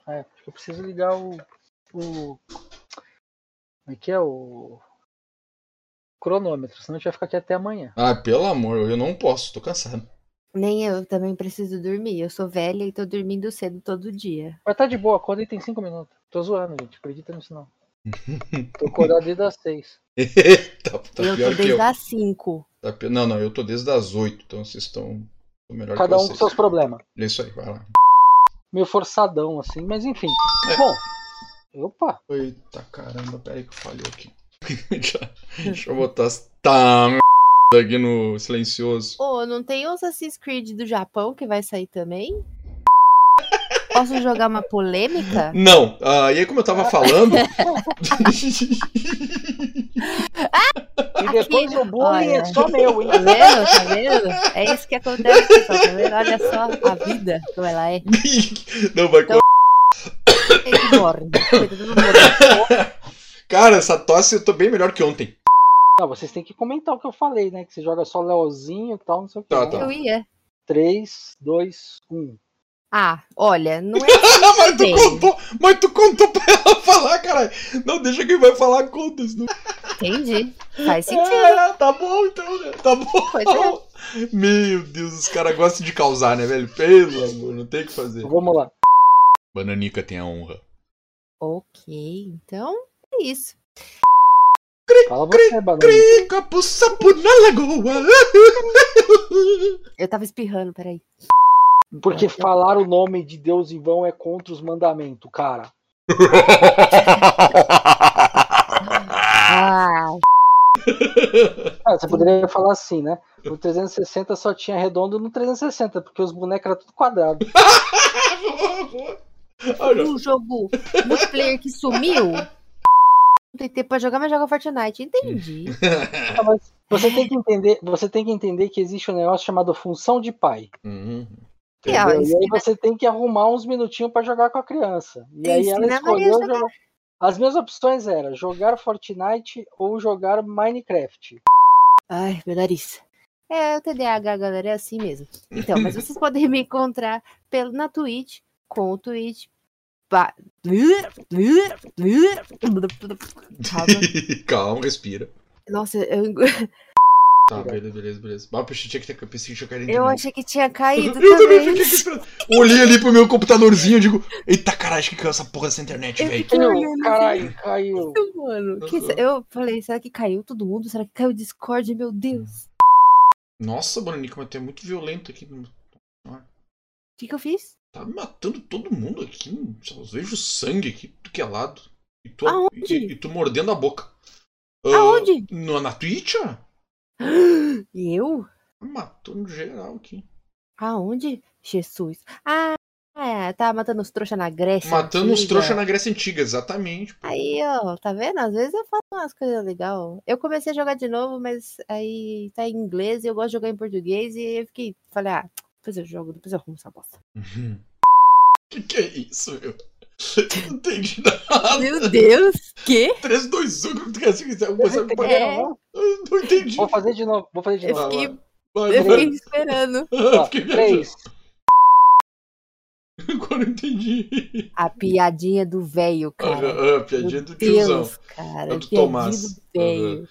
É, acho que eu preciso ligar o. o como é que é? O. Cronômetro, senão a gente vai ficar aqui até amanhã. Ah, pelo amor, eu não posso, tô cansado. Nem eu também preciso dormir. Eu sou velha e tô dormindo cedo todo dia. Mas tá de boa, acorda e tem 5 minutos. Tô zoando, gente. Acredita nisso não. Tô acordado desde as 6. tá, tá eu pior tô desde as 5. Tá pi- Não, não, eu tô desde as 8, então vocês estão melhor Cada que um com seus problemas. É isso aí, vai lá. Meio forçadão, assim, mas enfim. É. Bom. Opa! Eita caramba, peraí que eu falhei aqui. Deixa eu botar as tá merda aqui no silencioso. Ô, não tem o Assassin's Creed do Japão que vai sair também? Posso jogar uma polêmica? Não, ah, e aí como eu tava falando. E depois o bullying olha. é só meu, hein? Tá vendo? Tá vendo? É isso que acontece, pessoal. Tá vendo? Olha só a vida como ela é. não, vai Então-. Cara, essa tosse eu tô bem melhor que ontem. Não, vocês têm que comentar o que eu falei, né? Que você joga só Leozinho e tal, não sei o que. Tá, tá. Eu ia. 3, 2, 1. Ah, olha, não é assim mas tu também. contou, mas tu contou pra ela falar, caralho. Não, deixa quem vai falar conta. senão- Entendi. Faz sentido. É, tá bom então, né? Tá bom. É. Meu Deus, os caras gostam de causar, né, velho? Pelo amor, não tem o que fazer. Vamos lá. Bananica tem a honra. Ok, então é isso. Fala você, Banana. Capo sapo na lagoa. Eu tava espirrando, peraí. Porque falar o nome de Deus em vão é contra os mandamentos, cara. Ah, Ah, você poderia falar assim, né? No 360 só tinha redondo no 360, porque os bonecos eram tudo quadrado. Olha, um jogo multiplayer que sumiu. Não tem tempo pra jogar, mas joga Fortnite. Entendi. Ah, você tem que entender, você tem que entender que existe um negócio chamado função de pai. Uhum. E, ó? E aí você tem que arrumar uns minutinhos pra jogar com a criança. E aí ela escolheu jogar. jogar. As minhas opções eram jogar Fortnite ou jogar Minecraft. Ai, meu nariz. É, o TDAH, galera, é assim mesmo. Então, mas vocês podem me encontrar pelo, na Twitch, com o Twitch. Calma. Calma, respira. Nossa, eu. Tá, beleza, beleza, beleza. Mas eu pensei que tinha, pensei que tinha caído Eu achei que tinha caído Eu também também. fiquei aqui esperando. Olhei ali pro meu computadorzinho e digo, eita caralho, acho que caiu essa porra dessa internet, velho. fiquei Caiu, caralho, caiu. Mano, que- Uhum. eu falei, será que caiu todo mundo? Será que caiu o Discord? Meu Deus. Nossa, Bronico, mas tu é muito violento aqui. O que, que eu fiz? Tá matando todo mundo aqui. Só vejo sangue aqui, do que é lado. E tu, Aonde? e, e tu mordendo a boca. Ah, Aonde? no, na Twitch, ó. Eu? Matou no geral aqui. Aonde? Jesus. Ah, é, tá matando os trouxa na Grécia. Matando os antiga. trouxas na Grécia Antiga, exatamente. Aí, ó, tá vendo? Às vezes eu faço umas coisas legais. Eu comecei a jogar de novo, mas aí tá em inglês e eu gosto de jogar em português. E eu fiquei, falei, ah, depois eu jogo, depois eu arrumo essa bosta. Que que é isso, meu? Não entendi nada. Meu Deus, que? 3, 2, 1, como tu quer seguir? Alguma coisa que pode- É. Eu Não entendi. Vou fazer de novo, vou fazer de Eu novo. fiquei, Vai, eu vai. fiquei esperando. Eu Ó, fiquei. Agora eu entendi. A piadinha do velho, cara. Ah, ah, piadinha Meu do tiozão. Deus, cara. É do piadinha Tomás. do velho.